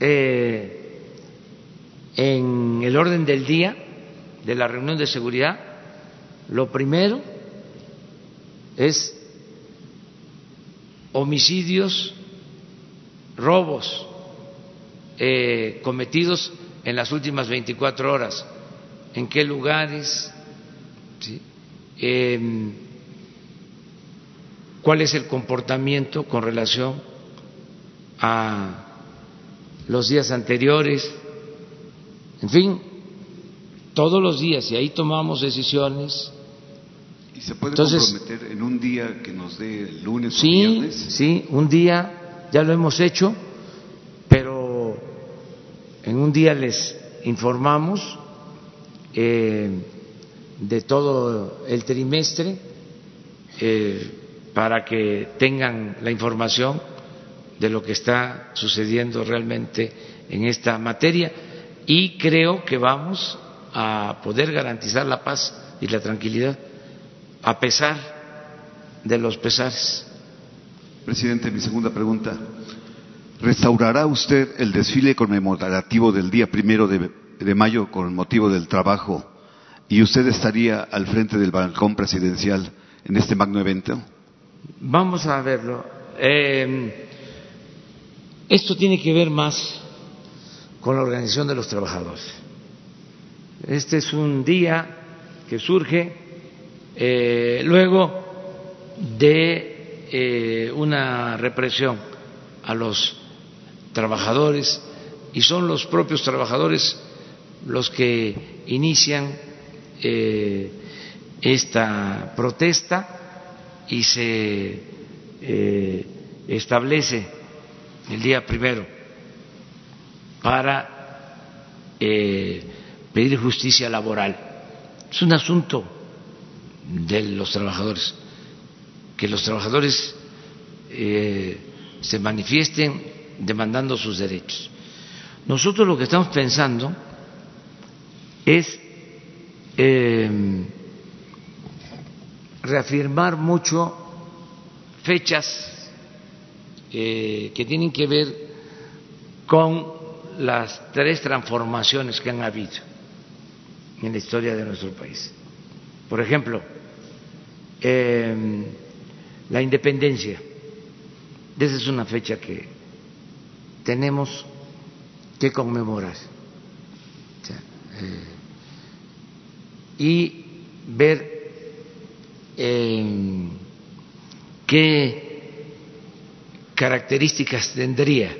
Eh, en el orden del día de la reunión de seguridad, lo primero es homicidios, robos eh, cometidos en las últimas 24 horas, en qué lugares, em, cuál es el comportamiento con relación a los días anteriores, en fin, todos los días, y ahí tomamos decisiones. ¿Y se puede comprometer en un día que nos dé el lunes sí, o viernes? Sí, un día ya lo hemos hecho, en un día les informamos eh, de todo el trimestre eh, para que tengan la información de lo que está sucediendo realmente en esta materia y creo que vamos a poder garantizar la paz y la tranquilidad a pesar de los pesares. Presidente, mi segunda pregunta. ¿Restaurará usted el desfile conmemorativo del día primero de, mayo con motivo del trabajo y usted estaría al frente del balcón presidencial en este magno evento? Vamos a verlo. Eh, esto tiene que ver más con la organización de los trabajadores. Este es un día que surge eh, luego de eh, una represión a los trabajadores y son los propios trabajadores los que inician eh, esta protesta y se eh, establece el día primero para eh, pedir justicia laboral. Es un asunto de los trabajadores, que los trabajadores se manifiesten demandando sus derechos. Nosotros lo que estamos pensando es eh, reafirmar mucho fechas eh, que tienen que ver con las tres transformaciones que han habido en la historia de nuestro país. Por ejemplo, eh, la independencia. Esa es una fecha que tenemos que conmemorar. Eh, y ver eh, qué características tendría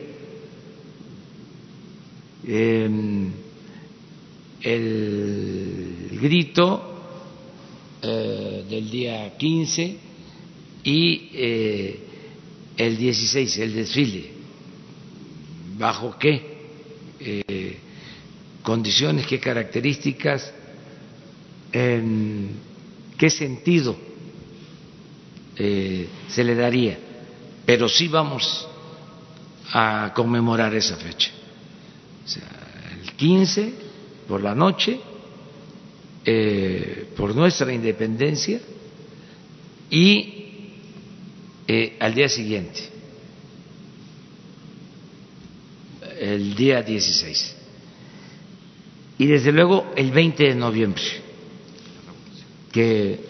eh, el grito del día 15 y el 16, el desfile bajo qué eh, condiciones, qué características, en qué sentido eh, se le daría. Pero sí vamos a conmemorar esa fecha. El 15 por la noche, eh, por nuestra independencia y al día siguiente, el día 16. Y desde luego el 20 de noviembre, que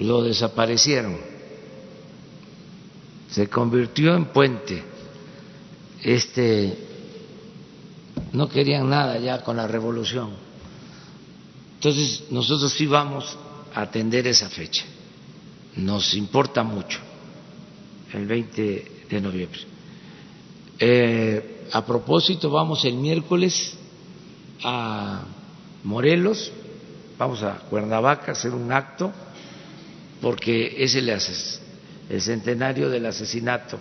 lo desaparecieron, se convirtió en puente. Este no querían nada ya con la revolución. Entonces nosotros sí vamos a atender esa fecha. Nos importa mucho el 20 de noviembre. Eh, a propósito, vamos el miércoles a Morelos, vamos a Cuernavaca a hacer un acto porque es el, centenario del asesinato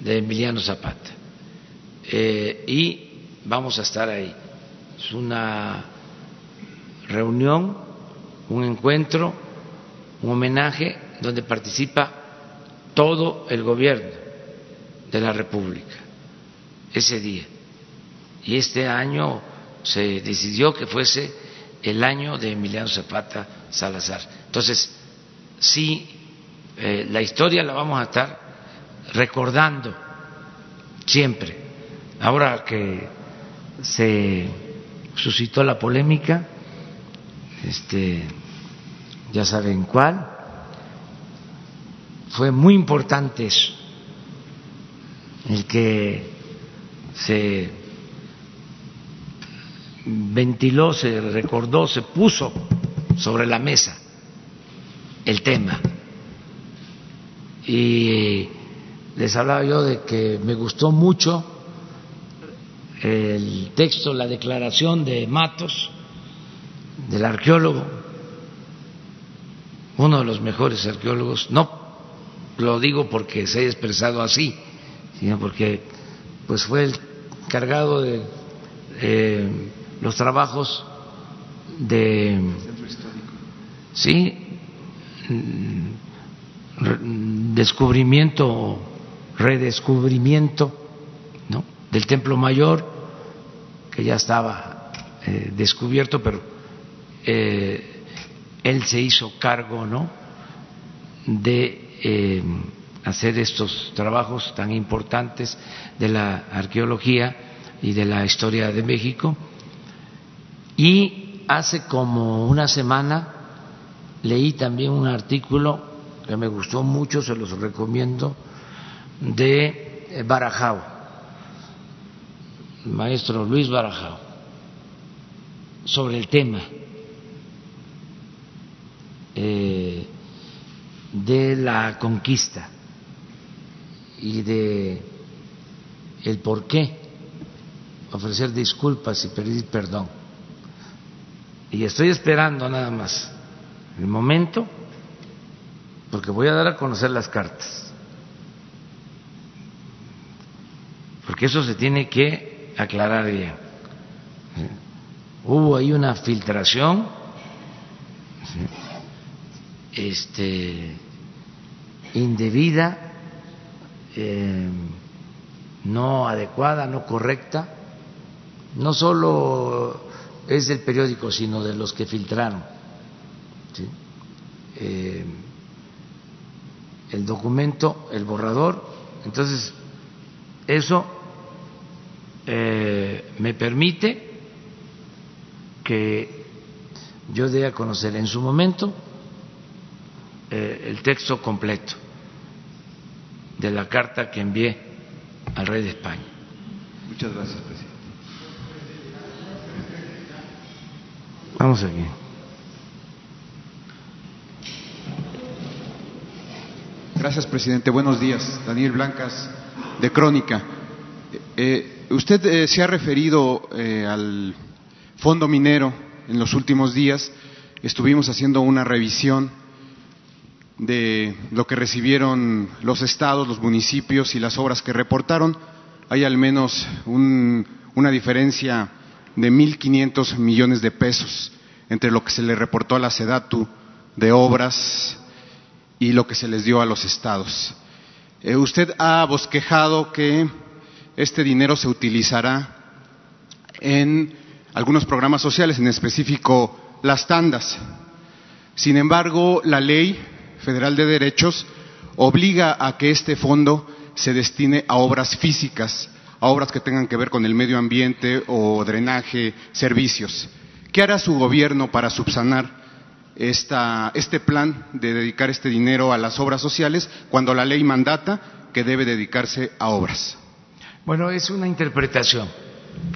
de Emiliano Zapata. Eh, y vamos a estar ahí. Es una reunión, un encuentro, un homenaje donde participa todo el gobierno de la República ese día. Y este año se decidió que fuese el año de Emiliano Zapata Salazar. Entonces, sí, eh, la historia la vamos a estar recordando siempre. Ahora que se suscitó la polémica, este, ya saben cuál, fue muy importante eso, el que se ventiló, se recordó, se puso sobre la mesa el tema. Y les hablaba yo de que me gustó mucho el texto, la declaración de Matos, del arqueólogo, uno de los mejores arqueólogos, no lo digo porque se haya expresado así, sino porque pues fue el cargado de eh, los trabajos de sí descubrimiento redescubrimiento ¿no? del templo mayor que ya estaba eh, descubierto, pero eh, él se hizo cargo ¿no? de hacer estos trabajos tan importantes de la arqueología y de la historia de México. Y hace como una semana leí también un artículo que me gustó mucho, se los recomiendo, de Barajao maestro Luis Barajao sobre el tema eh, de la conquista y de el por qué ofrecer disculpas y pedir perdón. Y estoy esperando nada más el momento porque voy a dar a conocer las cartas. Porque eso se tiene que aclarar bien. Hubo ahí una filtración este, indebida, eh, no adecuada, no correcta, no solo es del periódico, sino de los que filtraron. Eh, el documento, el borrador, entonces eso eh, me permite que yo dé a conocer en su momento el texto completo de la carta que envié al rey de España. Muchas gracias, presidente. Vamos aquí. Gracias, presidente. Buenos días. Daniel Blancas, de Crónica. Eh, Usted eh, se ha referido eh, al fondo minero en los últimos días. Estuvimos haciendo una revisión de lo que recibieron los estados, los municipios y las obras que reportaron. Hay al menos una diferencia de 1.500 millones de pesos entre lo que se le reportó a la SEDATU de obras y lo que se les dio a los estados. Eh, usted ha bosquejado que este dinero se utilizará en algunos programas sociales, en específico las tandas. Sin embargo, la Ley Federal de Derechos obliga a que este fondo se destine a obras físicas, a obras que tengan que ver con el medio ambiente o drenaje, servicios. ¿Qué hará su gobierno para subsanar esta, este plan de dedicar este dinero a las obras sociales cuando la ley mandata que debe dedicarse a obras? Bueno, es una interpretación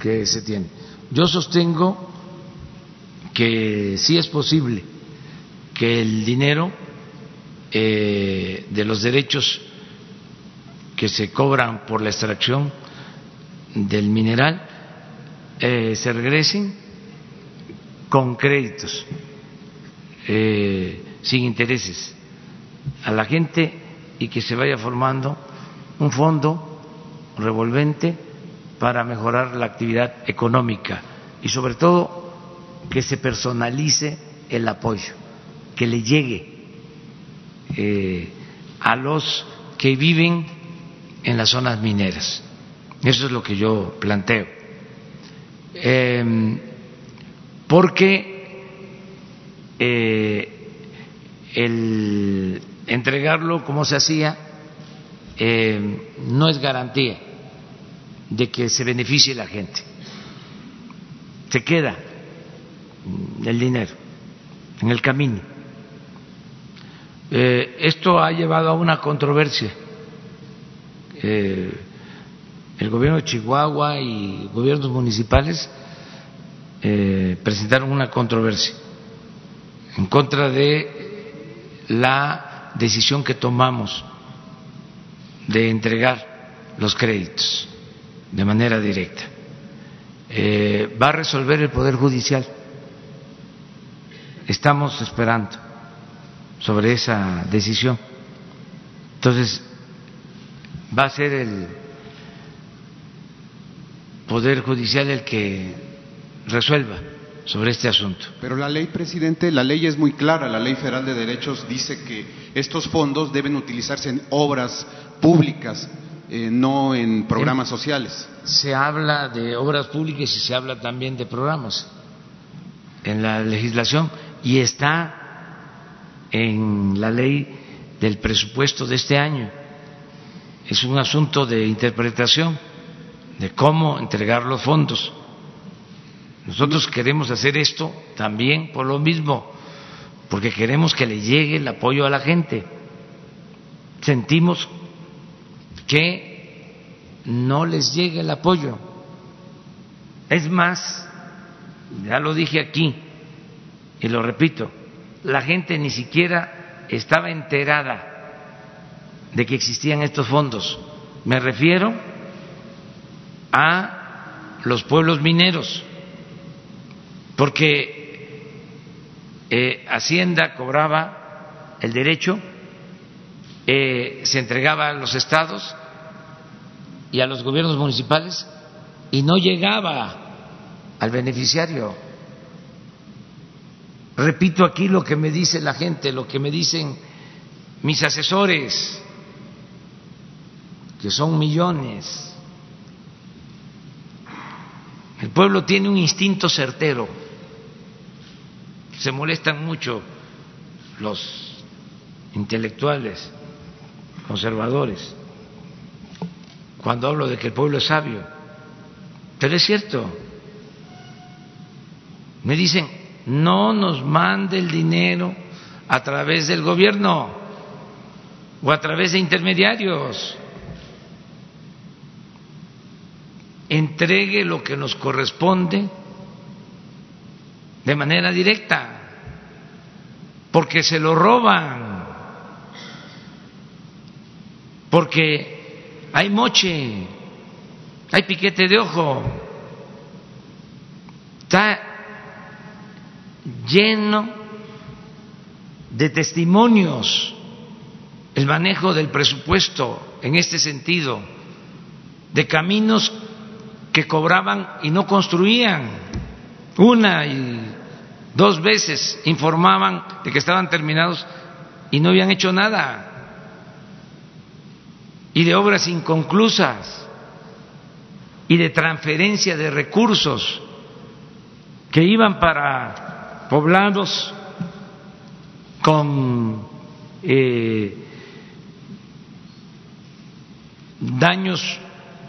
que se tiene. Yo sostengo que sí es posible que el dinero eh, de los derechos que se cobran por la extracción del mineral eh, se regresen con créditos eh, sin intereses a la gente y que se vaya formando un fondo revolvente para mejorar la actividad económica y sobre todo que se personalice el apoyo, que le llegue eh, a los que viven en las zonas mineras. Eso es lo que yo planteo. Em, porque eh, el entregarlo como se hacía em, no es garantía de que se beneficie la gente. Se queda el dinero en el camino. Eh, esto ha llevado a una controversia. Eh, el gobierno de Chihuahua y gobiernos municipales eh, presentaron una controversia en contra de la decisión que tomamos de entregar los créditos de manera directa. Va a resolver el Poder Judicial. Estamos esperando sobre esa decisión. Entonces, va a ser el Poder Judicial el que resuelva sobre este asunto. Pero la ley, presidente, la ley es muy clara. La ley federal de derechos dice que estos fondos deben utilizarse en obras públicas, eh, no en programas sociales. Se habla de obras públicas y se habla también de programas en la legislación y está en la ley del presupuesto de este año. Es un asunto de interpretación de cómo entregar los fondos. Nosotros queremos hacer esto también por lo mismo, porque queremos que le llegue el apoyo a la gente. Sentimos que no les llegue el apoyo. Es más, ya lo dije aquí y lo repito, la gente ni siquiera estaba enterada de que existían estos fondos. Me refiero a los pueblos mineros, porque eh, Hacienda cobraba el derecho, eh, se entregaba a los estados y a los gobiernos municipales y no llegaba al beneficiario. Repito aquí lo que me dice la gente, lo que me dicen mis asesores, que son millones el pueblo tiene un instinto certero. Se molestan mucho los intelectuales conservadores cuando hablo de que el pueblo es sabio. Pero es cierto. Me dicen, no nos mande el dinero a través del gobierno o a través de intermediarios. entregue lo que nos corresponde de manera directa, porque se lo roban, porque hay moche, hay piquete de ojo, está lleno de testimonios el manejo del presupuesto en este sentido, de caminos que cobraban y no construían. Una y dos veces informaban de que estaban terminados y no habían hecho nada. Y de obras inconclusas y de transferencia de recursos que iban para poblados con eh, daños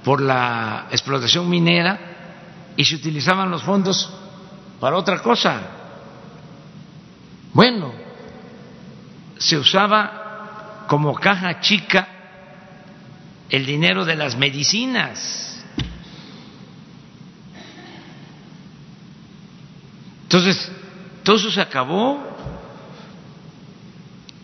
por la explotación minera y se utilizaban los fondos para otra cosa. Bueno, se usaba como caja chica el dinero de las medicinas. Entonces, todo eso se acabó.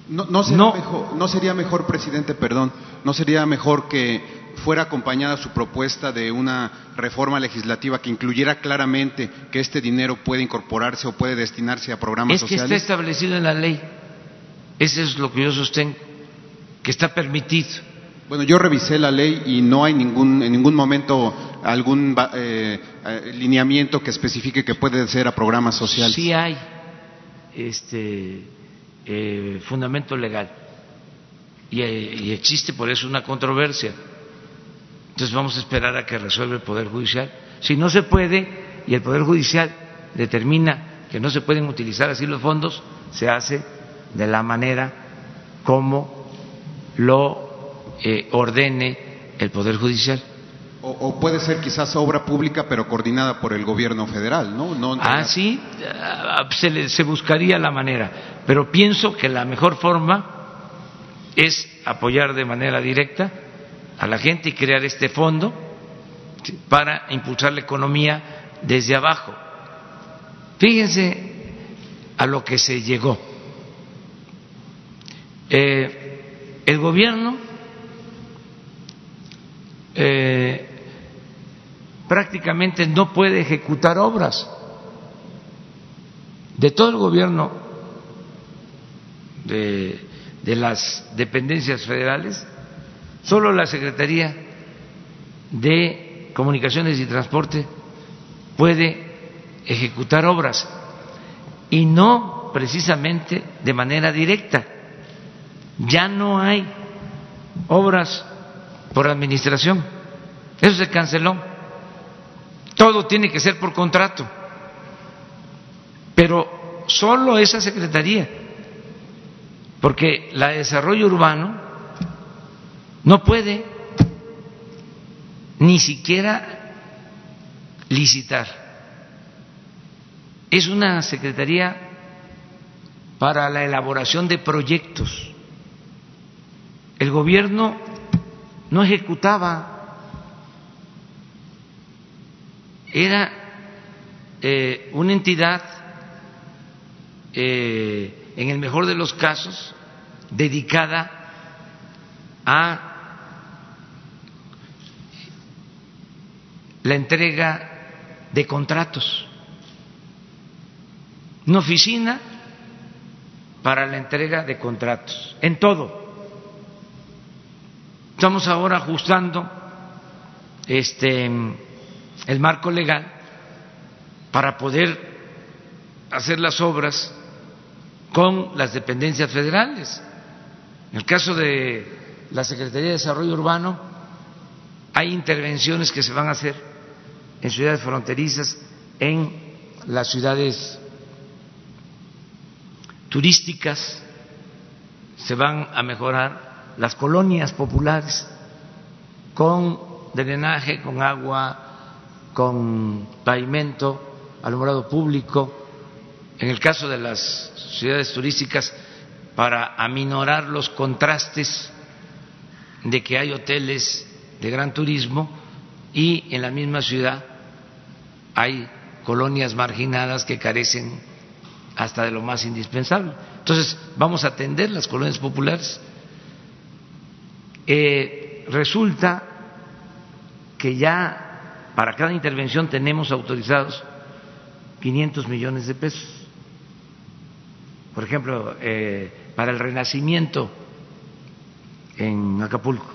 No, no, sería, Mejor, no sería mejor, presidente, perdón, no sería mejor que fuera acompañada su propuesta de una reforma legislativa que incluyera claramente que este dinero puede incorporarse o puede destinarse a programas sociales? Es que está establecido en la ley. Eso es lo que yo sostengo, que está permitido. Bueno, yo revisé la ley y no hay ningún, en ningún momento algún eh, eh, lineamiento que especifique que puede ser a programas sociales. Sí hay este eh, fundamento legal y, existe por eso una controversia. Entonces vamos a esperar a que resuelva el Poder Judicial. Si no se puede y el Poder Judicial determina que no se pueden utilizar así los fondos, se hace de la manera como lo ordene el Poder Judicial. O, puede ser quizás obra pública, pero coordinada por el gobierno federal, ¿no? no ah, sí, ah, se, se buscaría la manera, pero pienso que la mejor forma es apoyar de manera directa a la gente y crear este fondo para impulsar la economía desde abajo. Fíjense a lo que se llegó. Eh, el gobierno eh, prácticamente no puede ejecutar obras. De todo el gobierno de, de las dependencias federales, Solo la Secretaría de Comunicaciones y Transporte puede ejecutar obras y no precisamente de manera directa. Ya no hay obras por administración. Eso se canceló. Todo tiene que ser por contrato. Pero solo esa Secretaría, porque la de Desarrollo Urbano no puede ni siquiera licitar. Es una secretaría para la elaboración de proyectos. El gobierno no ejecutaba, era eh, una entidad, eh, en el mejor de los casos, dedicada a la entrega de contratos, una oficina para la entrega de contratos, en todo. Estamos ahora ajustando este el marco legal para poder hacer las obras con las dependencias federales. En el caso de la Secretaría de Desarrollo Urbano, hay intervenciones que se van a hacer en ciudades fronterizas, en las ciudades turísticas, se van a mejorar las colonias populares con drenaje, con agua, con pavimento, alumbrado público. En el caso de las ciudades turísticas, para aminorar los contrastes de que hay hoteles de gran turismo y en la misma ciudad hay colonias marginadas que carecen hasta de lo más indispensable. Entonces, vamos a atender las colonias populares. Eh, resulta que ya para cada intervención tenemos autorizados 500 millones de pesos. Por ejemplo, eh, para el renacimiento en Acapulco,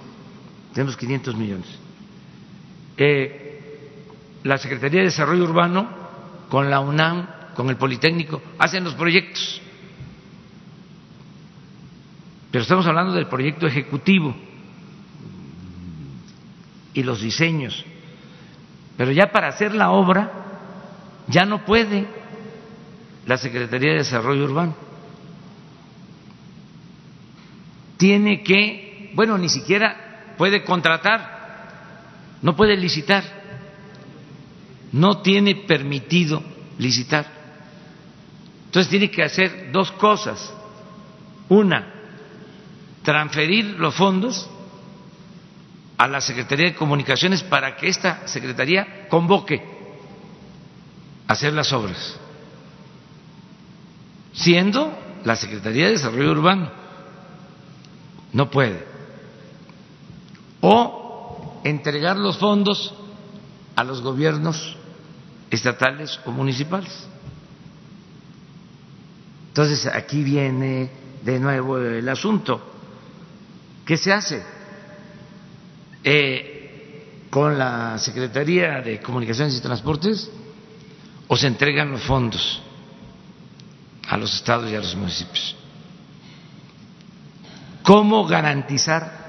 tenemos 500 millones. Eh, la Secretaría de Desarrollo Urbano con la UNAM, con el Politécnico, hacen los proyectos. Pero estamos hablando del proyecto ejecutivo y los diseños. Pero ya para hacer la obra ya no puede la Secretaría de Desarrollo Urbano. Tiene que, bueno, ni siquiera puede contratar, no puede licitar, no tiene permitido licitar. Entonces tiene que hacer dos cosas. Una, transferir los fondos a la Secretaría de Comunicaciones para que esta Secretaría convoque a hacer las obras, siendo la Secretaría de Desarrollo Urbano. No puede. O entregar los fondos a los gobiernos estatales o municipales. Entonces aquí viene de nuevo el asunto. ¿Qué se hace? Eh, ¿Con la Secretaría de Comunicaciones y Transportes o se entregan los fondos a los estados y a los municipios? ¿Cómo garantizar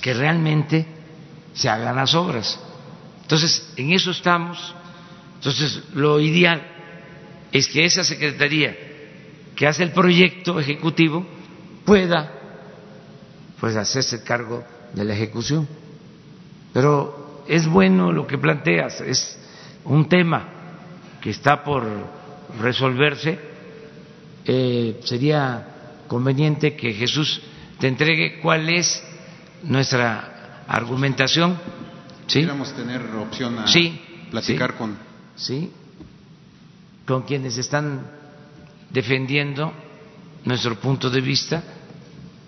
que realmente se hagan las obras? Entonces, en eso estamos. Entonces, lo ideal es que esa Secretaría que hace el proyecto ejecutivo pueda pues hacerse cargo de la ejecución. Pero es bueno lo que planteas, es un tema que está por resolverse. Eh, sería conveniente que Jesús te entregue cuál es nuestra argumentación. ¿Sí? tener opción a platicar con. Sí, con quienes están defendiendo nuestro punto de vista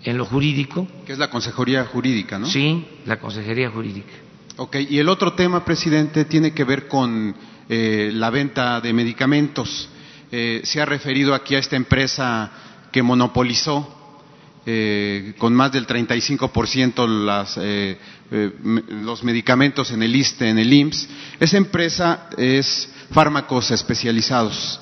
en lo jurídico. Que es la Consejería Jurídica, ¿no? Sí, la Consejería Jurídica. Ok, y el otro tema, presidente, tiene que ver con eh, la venta de medicamentos. Eh, se ha referido aquí a esta empresa que monopolizó eh, con más del 35% las, eh, los medicamentos en el ISTE, en el IMSS. Esa empresa es Fármacos Especializados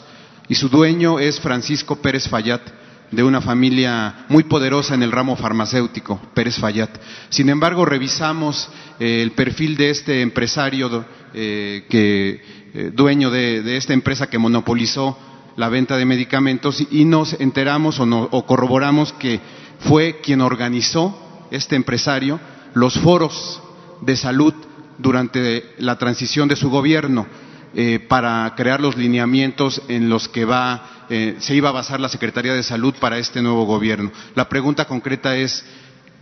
y su dueño es Francisco Pérez Fayat de una familia muy poderosa en el ramo farmacéutico, Pérez Fayat. Sin embargo, revisamos eh, el perfil de este empresario eh, que, eh, dueño de, esta empresa que monopolizó la venta de medicamentos y, nos enteramos o, o corroboramos que fue quien organizó este empresario los foros de salud durante la transición de su gobierno eh, para crear los lineamientos en los que va, eh, se iba a basar la Secretaría de Salud para este nuevo gobierno. La pregunta concreta es,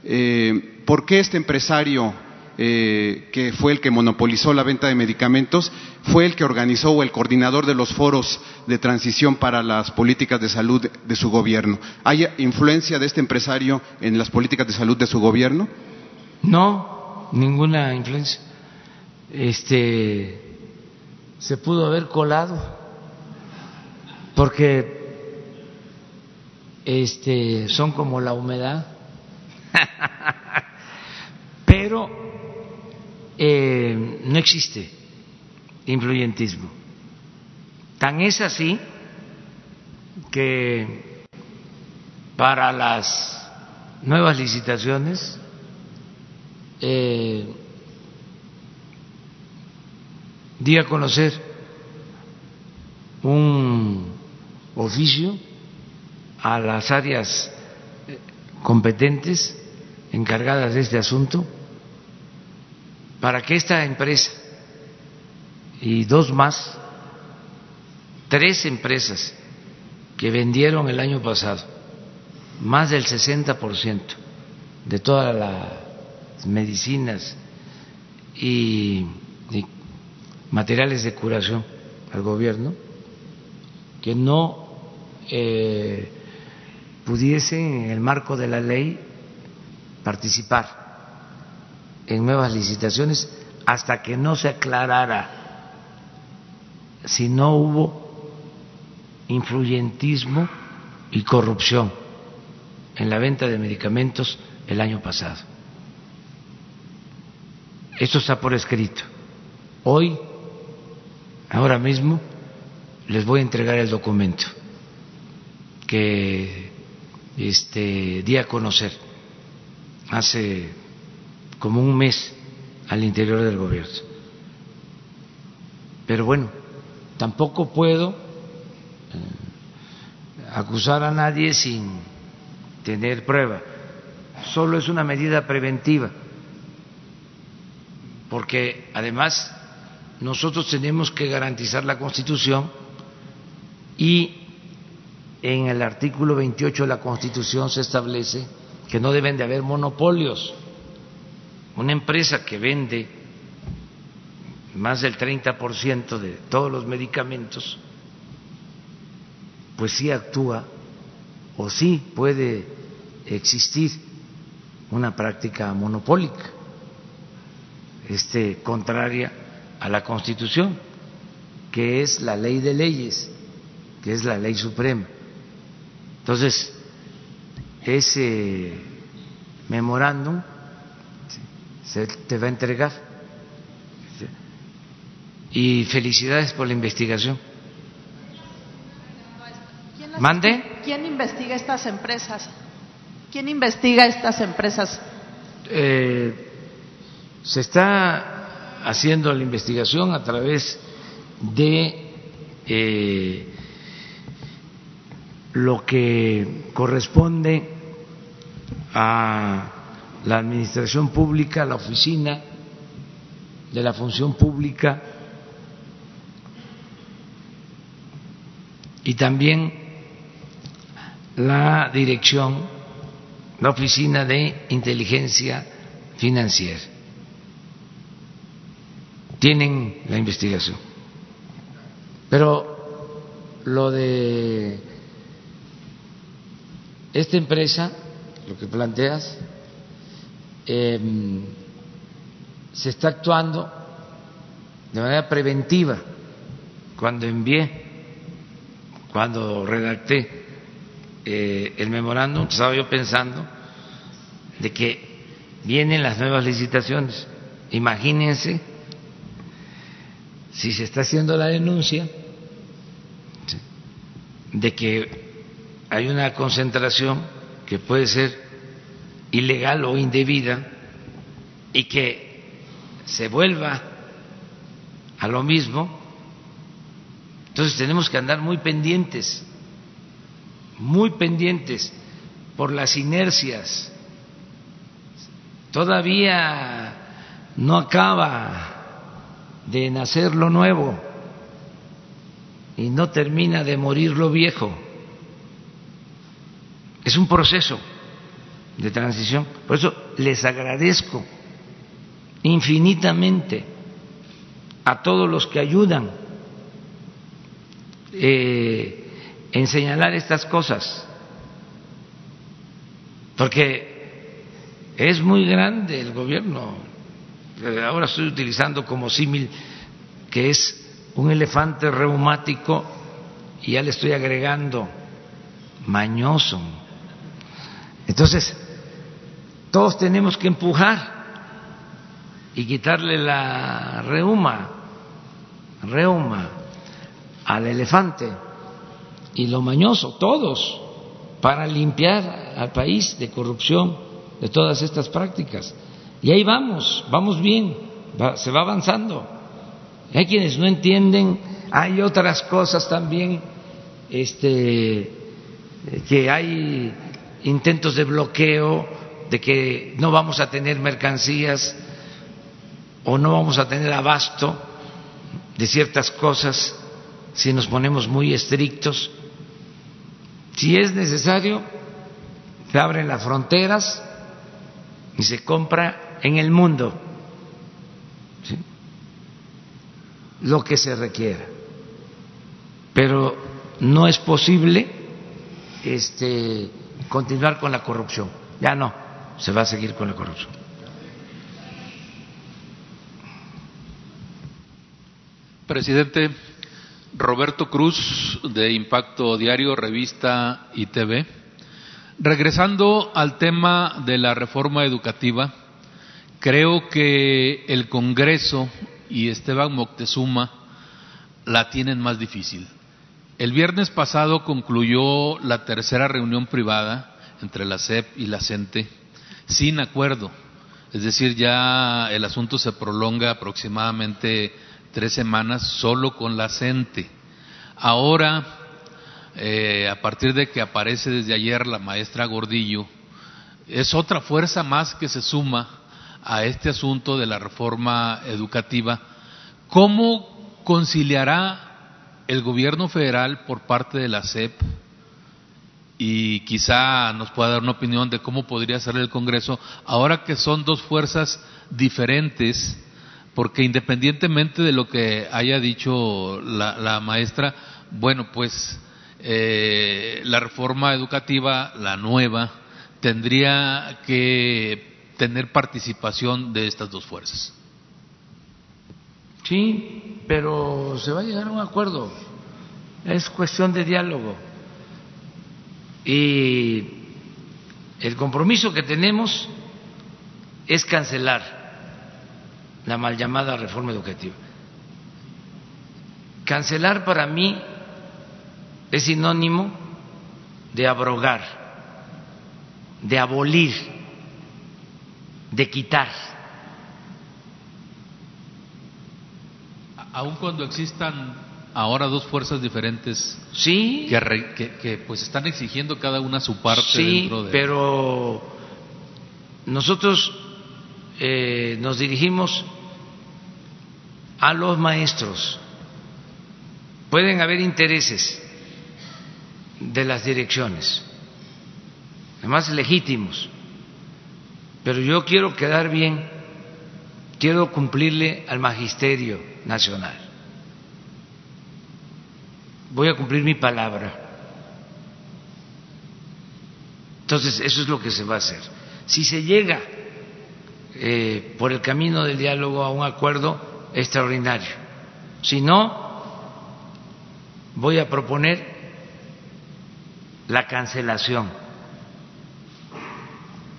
eh, ¿por qué este empresario que fue el que monopolizó la venta de medicamentos, fue el que organizó o el coordinador de los foros de transición para las políticas de salud de su gobierno. ¿Hay influencia de este empresario en las políticas de salud de su gobierno? No, ninguna influencia. Este, se pudo haber colado porque este son como la humedad. Pero eh, no existe influyentismo. Tan es así que para las nuevas licitaciones eh, di a conocer un oficio a las áreas eh, competentes encargadas de este asunto para que esta empresa y dos más, tres empresas que vendieron el año pasado más del 60% de todas las medicinas y materiales de curación al gobierno que no eh, pudiesen en el marco de la ley participar en nuevas licitaciones hasta que no se aclarara si no hubo influyentismo y corrupción en la venta de medicamentos el año pasado. Esto está por escrito. Hoy Ahora mismo les voy a entregar el documento que este, di a conocer hace como un mes al interior del gobierno. Pero bueno, tampoco puedo eh, acusar a nadie sin tener prueba. Solo es una medida preventiva, porque además nosotros tenemos que garantizar la Constitución y en el artículo 28 de la Constitución se establece que no deben de haber monopolios. Una empresa que vende más del 30% de todos los medicamentos, pues sí actúa o sí puede existir una práctica monopólica, este, contraria a la Constitución, que es la ley de leyes, que es la ley suprema. Entonces, ese memorándum se te va a entregar. Y felicidades por la investigación. ¿Mande? ¿Quién investiga estas empresas? ¿Quién investiga estas empresas? Eh, se está haciendo la investigación a través de eh, lo que corresponde a la administración pública, la oficina de la función pública y también la dirección, la oficina de inteligencia financiera. Tienen la investigación. Pero lo de esta empresa, lo que planteas, em, se está actuando de manera preventiva. Cuando envié, cuando redacté eh, el memorándum, estaba yo pensando de que vienen las nuevas licitaciones. Imagínense si se está haciendo la denuncia de que hay una concentración que puede ser ilegal o indebida y que se vuelva a lo mismo, entonces tenemos que andar muy pendientes, muy pendientes por las inercias. Todavía no acaba de nacer lo nuevo y no termina de morir lo viejo. Es un proceso de transición. Por eso les agradezco infinitamente a todos los que ayudan eh, en señalar estas cosas, porque es muy grande el gobierno. Eh, ahora estoy utilizando como símil que es un elefante reumático y ya le estoy agregando mañoso entonces, todos tenemos que empujar y quitarle la reuma, reuma al elefante y lo mañoso, todos, para limpiar al país de corrupción, de todas estas prácticas. Y ahí vamos, vamos bien, se va avanzando. Hay quienes no entienden, hay otras cosas también este, que hay intentos de bloqueo, de que no vamos a tener mercancías o no vamos a tener abasto de ciertas cosas si nos ponemos muy estrictos. Si es necesario, se abren las fronteras y se compra en el mundo lo que se requiera. Pero no es posible este continuar con la corrupción. Ya no, se va a seguir con la corrupción. Presidente Roberto Cruz de Impacto Diario, Revista y TV. Regresando al tema de la reforma educativa, creo que el Congreso y Esteban Moctezuma la tienen más difícil. El viernes pasado concluyó la tercera reunión privada entre la SEP y la CENTE sin acuerdo. Es decir, ya el asunto se prolonga aproximadamente tres semanas solo con la CENTE. Ahora, eh, a partir de que aparece desde ayer la maestra Gordillo, es otra fuerza más que se suma a este asunto de la reforma educativa. ¿Cómo conciliará el gobierno federal por parte de la SEP y quizá nos pueda dar una opinión de cómo podría ser el Congreso, ahora que son dos fuerzas diferentes, porque independientemente de lo que haya dicho la, maestra, bueno, pues eh, la reforma educativa, la nueva, tendría que tener participación de estas dos fuerzas. Sí, pero se va a llegar a un acuerdo. Es cuestión de diálogo. Y el compromiso que tenemos es cancelar la mal llamada reforma educativa. Cancelar para mí es sinónimo de abrogar, de abolir, de quitar. Aun cuando existan ahora dos fuerzas diferentes sí que, que, pues están exigiendo cada una su parte sí, dentro de pero nosotros eh, nos dirigimos a los maestros pueden haber intereses de las direcciones además legítimos pero yo quiero quedar bien quiero cumplirle al magisterio nacional voy a cumplir mi palabra. Entonces, eso es lo que se va a hacer. Si se llega eh, por el camino del diálogo a un acuerdo extraordinario, si no, voy a proponer la cancelación.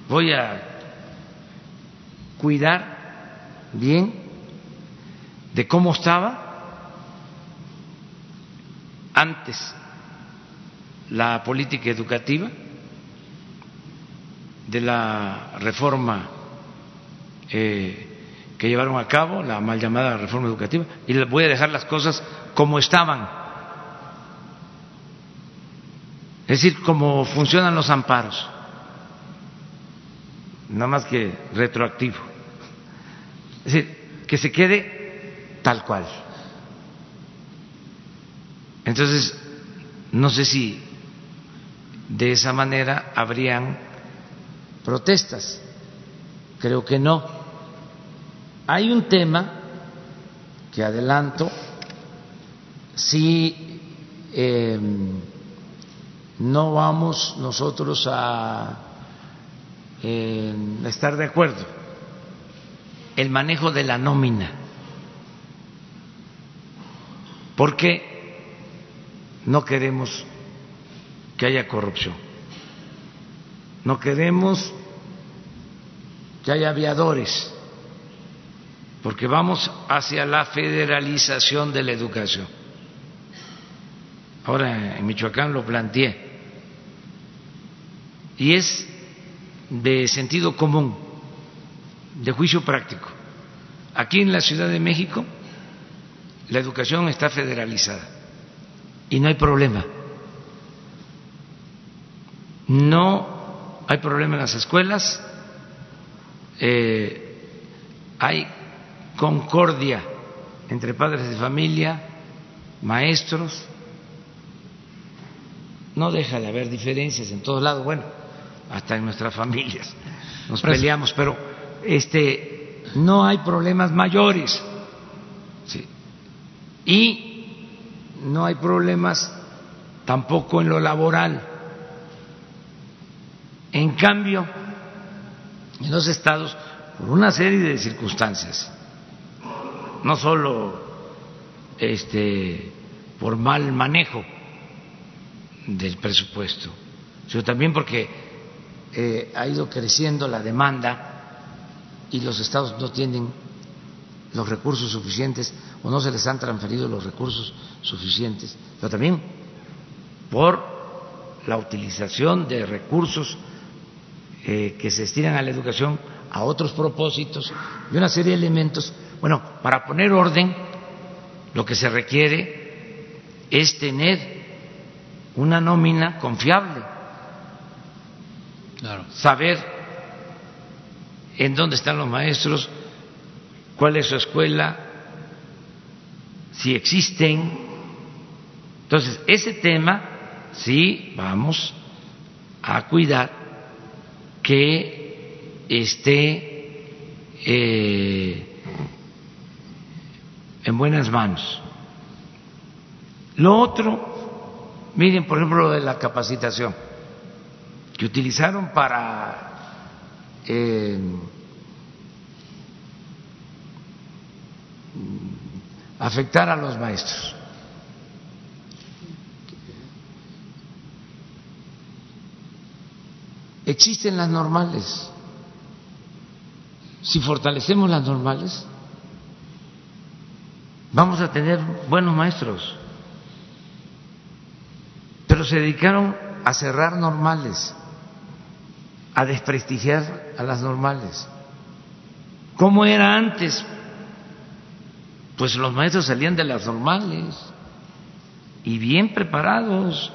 Voy a cuidar bien de cómo estaba antes la política educativa de la reforma eh, que llevaron a cabo, la mal llamada reforma educativa, y les voy a dejar las cosas como estaban. Es decir, como funcionan los amparos, nada más que retroactivo. Es decir, que se quede tal cual. Entonces, no sé si de esa manera habrían protestas. Creo que no. Hay un tema que adelanto, si em, no vamos nosotros a em, estar de acuerdo, el manejo de la nómina, porque no queremos que haya corrupción. No queremos que haya aviadores, porque vamos hacia la federalización de la educación. Ahora en Michoacán lo planteé. Y es de sentido común, de juicio práctico. Aquí en la Ciudad de México la educación está federalizada y no hay problema. No hay problema en las escuelas, eh, hay concordia entre padres de familia, maestros, no deja de haber diferencias en todos lados, bueno, hasta en nuestras familias nos peleamos, pero este no hay problemas mayores. Sí. Y no hay problemas tampoco en lo laboral. En cambio, en los estados, por una serie de circunstancias, no solo este, por mal manejo del presupuesto, sino también porque eh, ha ido creciendo la demanda y los estados no tienen los recursos suficientes o no se les han transferido los recursos suficientes, pero también por la utilización de recursos eh, que se destinan a la educación a otros propósitos y una serie de elementos, bueno, para poner orden lo que se requiere es tener una nómina confiable, saber en dónde están los maestros, cuál es su escuela, si existen. Entonces, ese tema sí vamos a cuidar que esté eh, en buenas manos. Lo otro, miren por ejemplo lo de la capacitación, que utilizaron para afectar a los maestros. Existen las normales. Si fortalecemos las normales, vamos a tener buenos maestros. Pero se dedicaron a cerrar normales, a desprestigiar a las normales. ¿Cómo era antes? Pues los maestros salían de las normales y bien preparados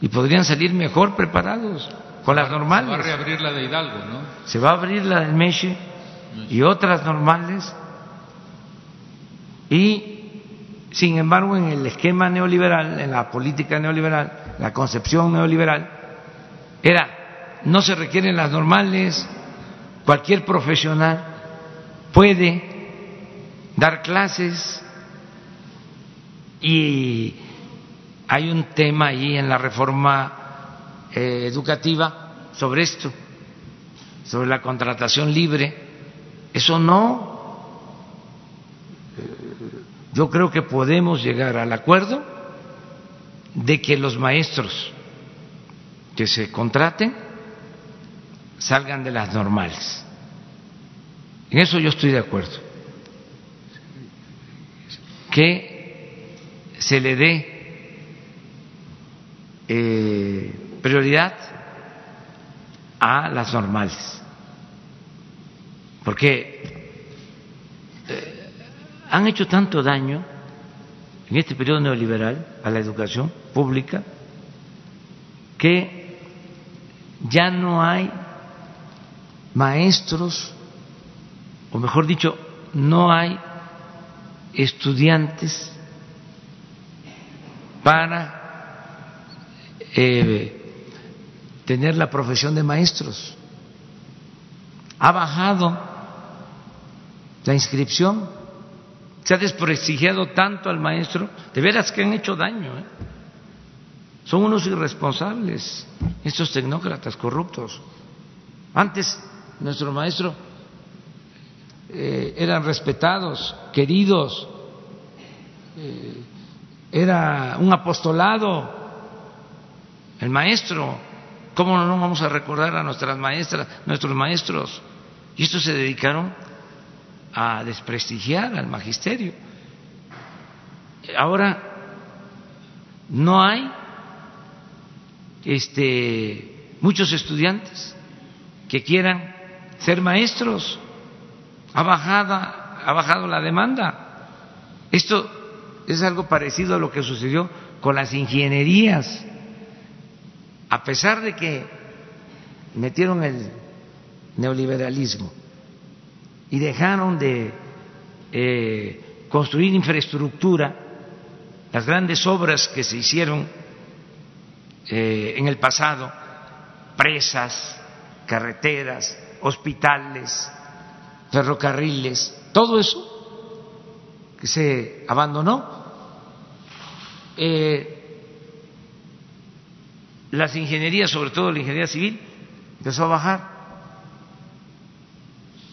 y podrían salir mejor preparados con las normales. Se va a reabrir la de Hidalgo, ¿no? Se va a abrir la del Meche y otras normales y sin embargo en el esquema neoliberal, en la política neoliberal, la concepción neoliberal, era no se requieren las normales, cualquier profesional puede dar clases y hay un tema ahí en la reforma eh, educativa sobre esto, sobre la contratación libre. Eso no. Yo creo que podemos llegar al acuerdo de que los maestros que se contraten salgan de las normales. En eso yo estoy de acuerdo que se le dé eh, prioridad a las normales, porque eh, han hecho tanto daño en este periodo neoliberal a la educación pública que ya no hay maestros, o mejor dicho, no hay estudiantes para eh, tener la profesión de maestros. Ha bajado la inscripción, se ha desprestigiado tanto al maestro, de veras que han hecho daño. ¿eh? Son unos irresponsables, estos tecnócratas corruptos. Antes nuestro maestro eh, eran respetados, queridos, eh, era un apostolado, el maestro. ¿Cómo no vamos a recordar a nuestras maestras, nuestros maestros? Y estos se dedicaron a desprestigiar al magisterio. Ahora no hay este, muchos estudiantes que quieran ser maestros ha bajado, ha bajado la demanda. Esto es algo parecido a lo que sucedió con las ingenierías. A pesar de que metieron el neoliberalismo y dejaron de eh, construir infraestructura, las grandes obras que se hicieron eh, en el pasado, presas, carreteras, hospitales, ferrocarriles, todo eso que se abandonó. Eh, las ingenierías, sobre todo la ingeniería civil, empezó a bajar.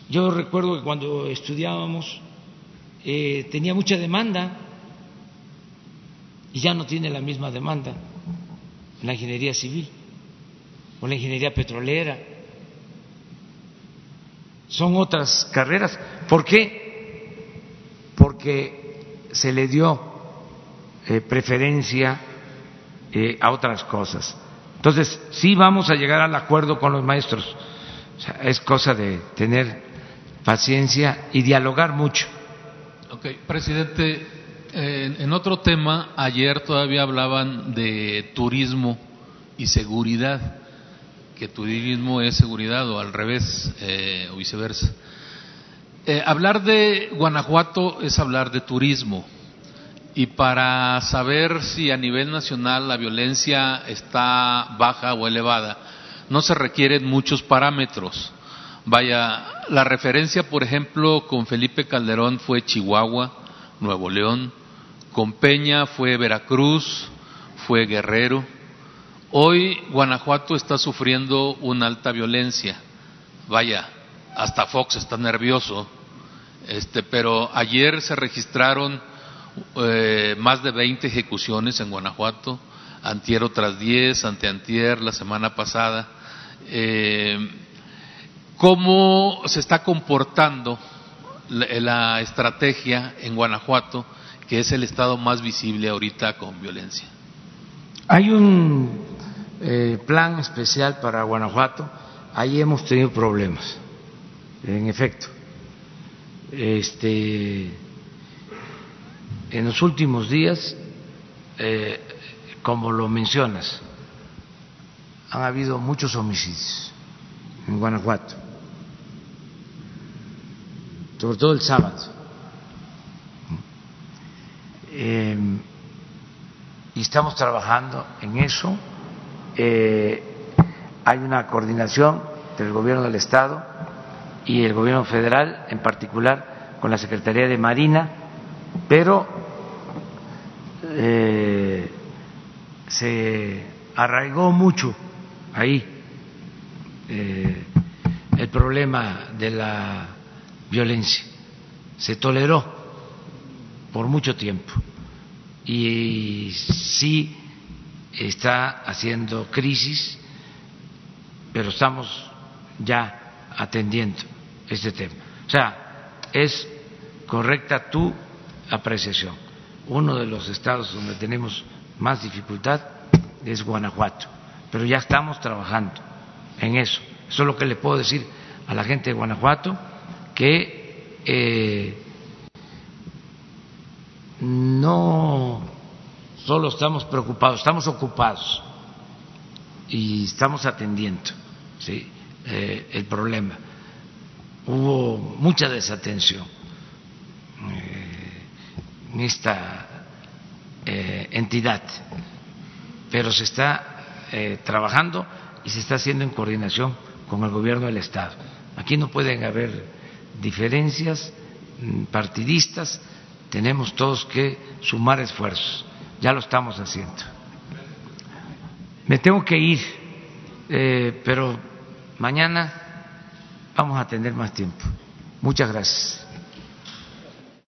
Yo recuerdo que cuando estudiábamos eh, tenía mucha demanda y ya no tiene la misma demanda la ingeniería civil o la ingeniería petrolera son otras carreras. ¿Por qué? Porque se le dio eh, preferencia eh, a otras cosas. Entonces, sí vamos a llegar al acuerdo con los maestros. es cosa de tener paciencia y dialogar mucho. Ok, presidente, En, en otro tema, ayer todavía hablaban de turismo y seguridad, que turismo es seguridad o al revés eh, o viceversa. Eh, hablar de Guanajuato es hablar de turismo y para saber si a nivel nacional la violencia está baja o elevada, no se requieren muchos parámetros. Vaya, la referencia, por ejemplo, con Felipe Calderón fue Chihuahua, Nuevo León, con Peña fue Veracruz, fue Guerrero. Hoy Guanajuato está sufriendo una alta violencia. Vaya, hasta Fox está nervioso. Este, pero ayer se registraron eh, más de 20 ejecuciones en Guanajuato, antier otras 10, anteantier la semana pasada. Eh, ¿Cómo se está comportando la, la estrategia en Guanajuato, que es el estado más visible ahorita con violencia? Hay un eh, plan especial para Guanajuato. Ahí hemos tenido problemas, en efecto. Este, en los últimos días, eh, como lo mencionas, han habido muchos homicidios en Guanajuato, sobre todo el sábado. Eh, y estamos trabajando en eso. Eh, hay una coordinación del gobierno del Estado y el gobierno federal, en particular con la Secretaría de Marina, pero eh, se arraigó mucho ahí eh, el problema de la violencia, se toleró por mucho tiempo y sí está haciendo crisis, pero estamos ya atendiendo este tema. O sea, es correcta tu apreciación. Uno de los estados donde tenemos más dificultad es Guanajuato, pero ya estamos trabajando en eso. Eso es lo que le puedo decir a la gente de Guanajuato, que eh, no solo estamos preocupados, estamos ocupados y estamos atendiendo ¿sí? eh, el problema. Hubo mucha desatención eh, en esta eh, entidad, pero se está trabajando y se está haciendo en coordinación con el gobierno del Estado. Aquí no pueden haber diferencias mm, partidistas, tenemos todos que sumar esfuerzos ya lo estamos haciendo. Me tengo que ir, eh, pero mañana vamos a tener más tiempo. Muchas gracias.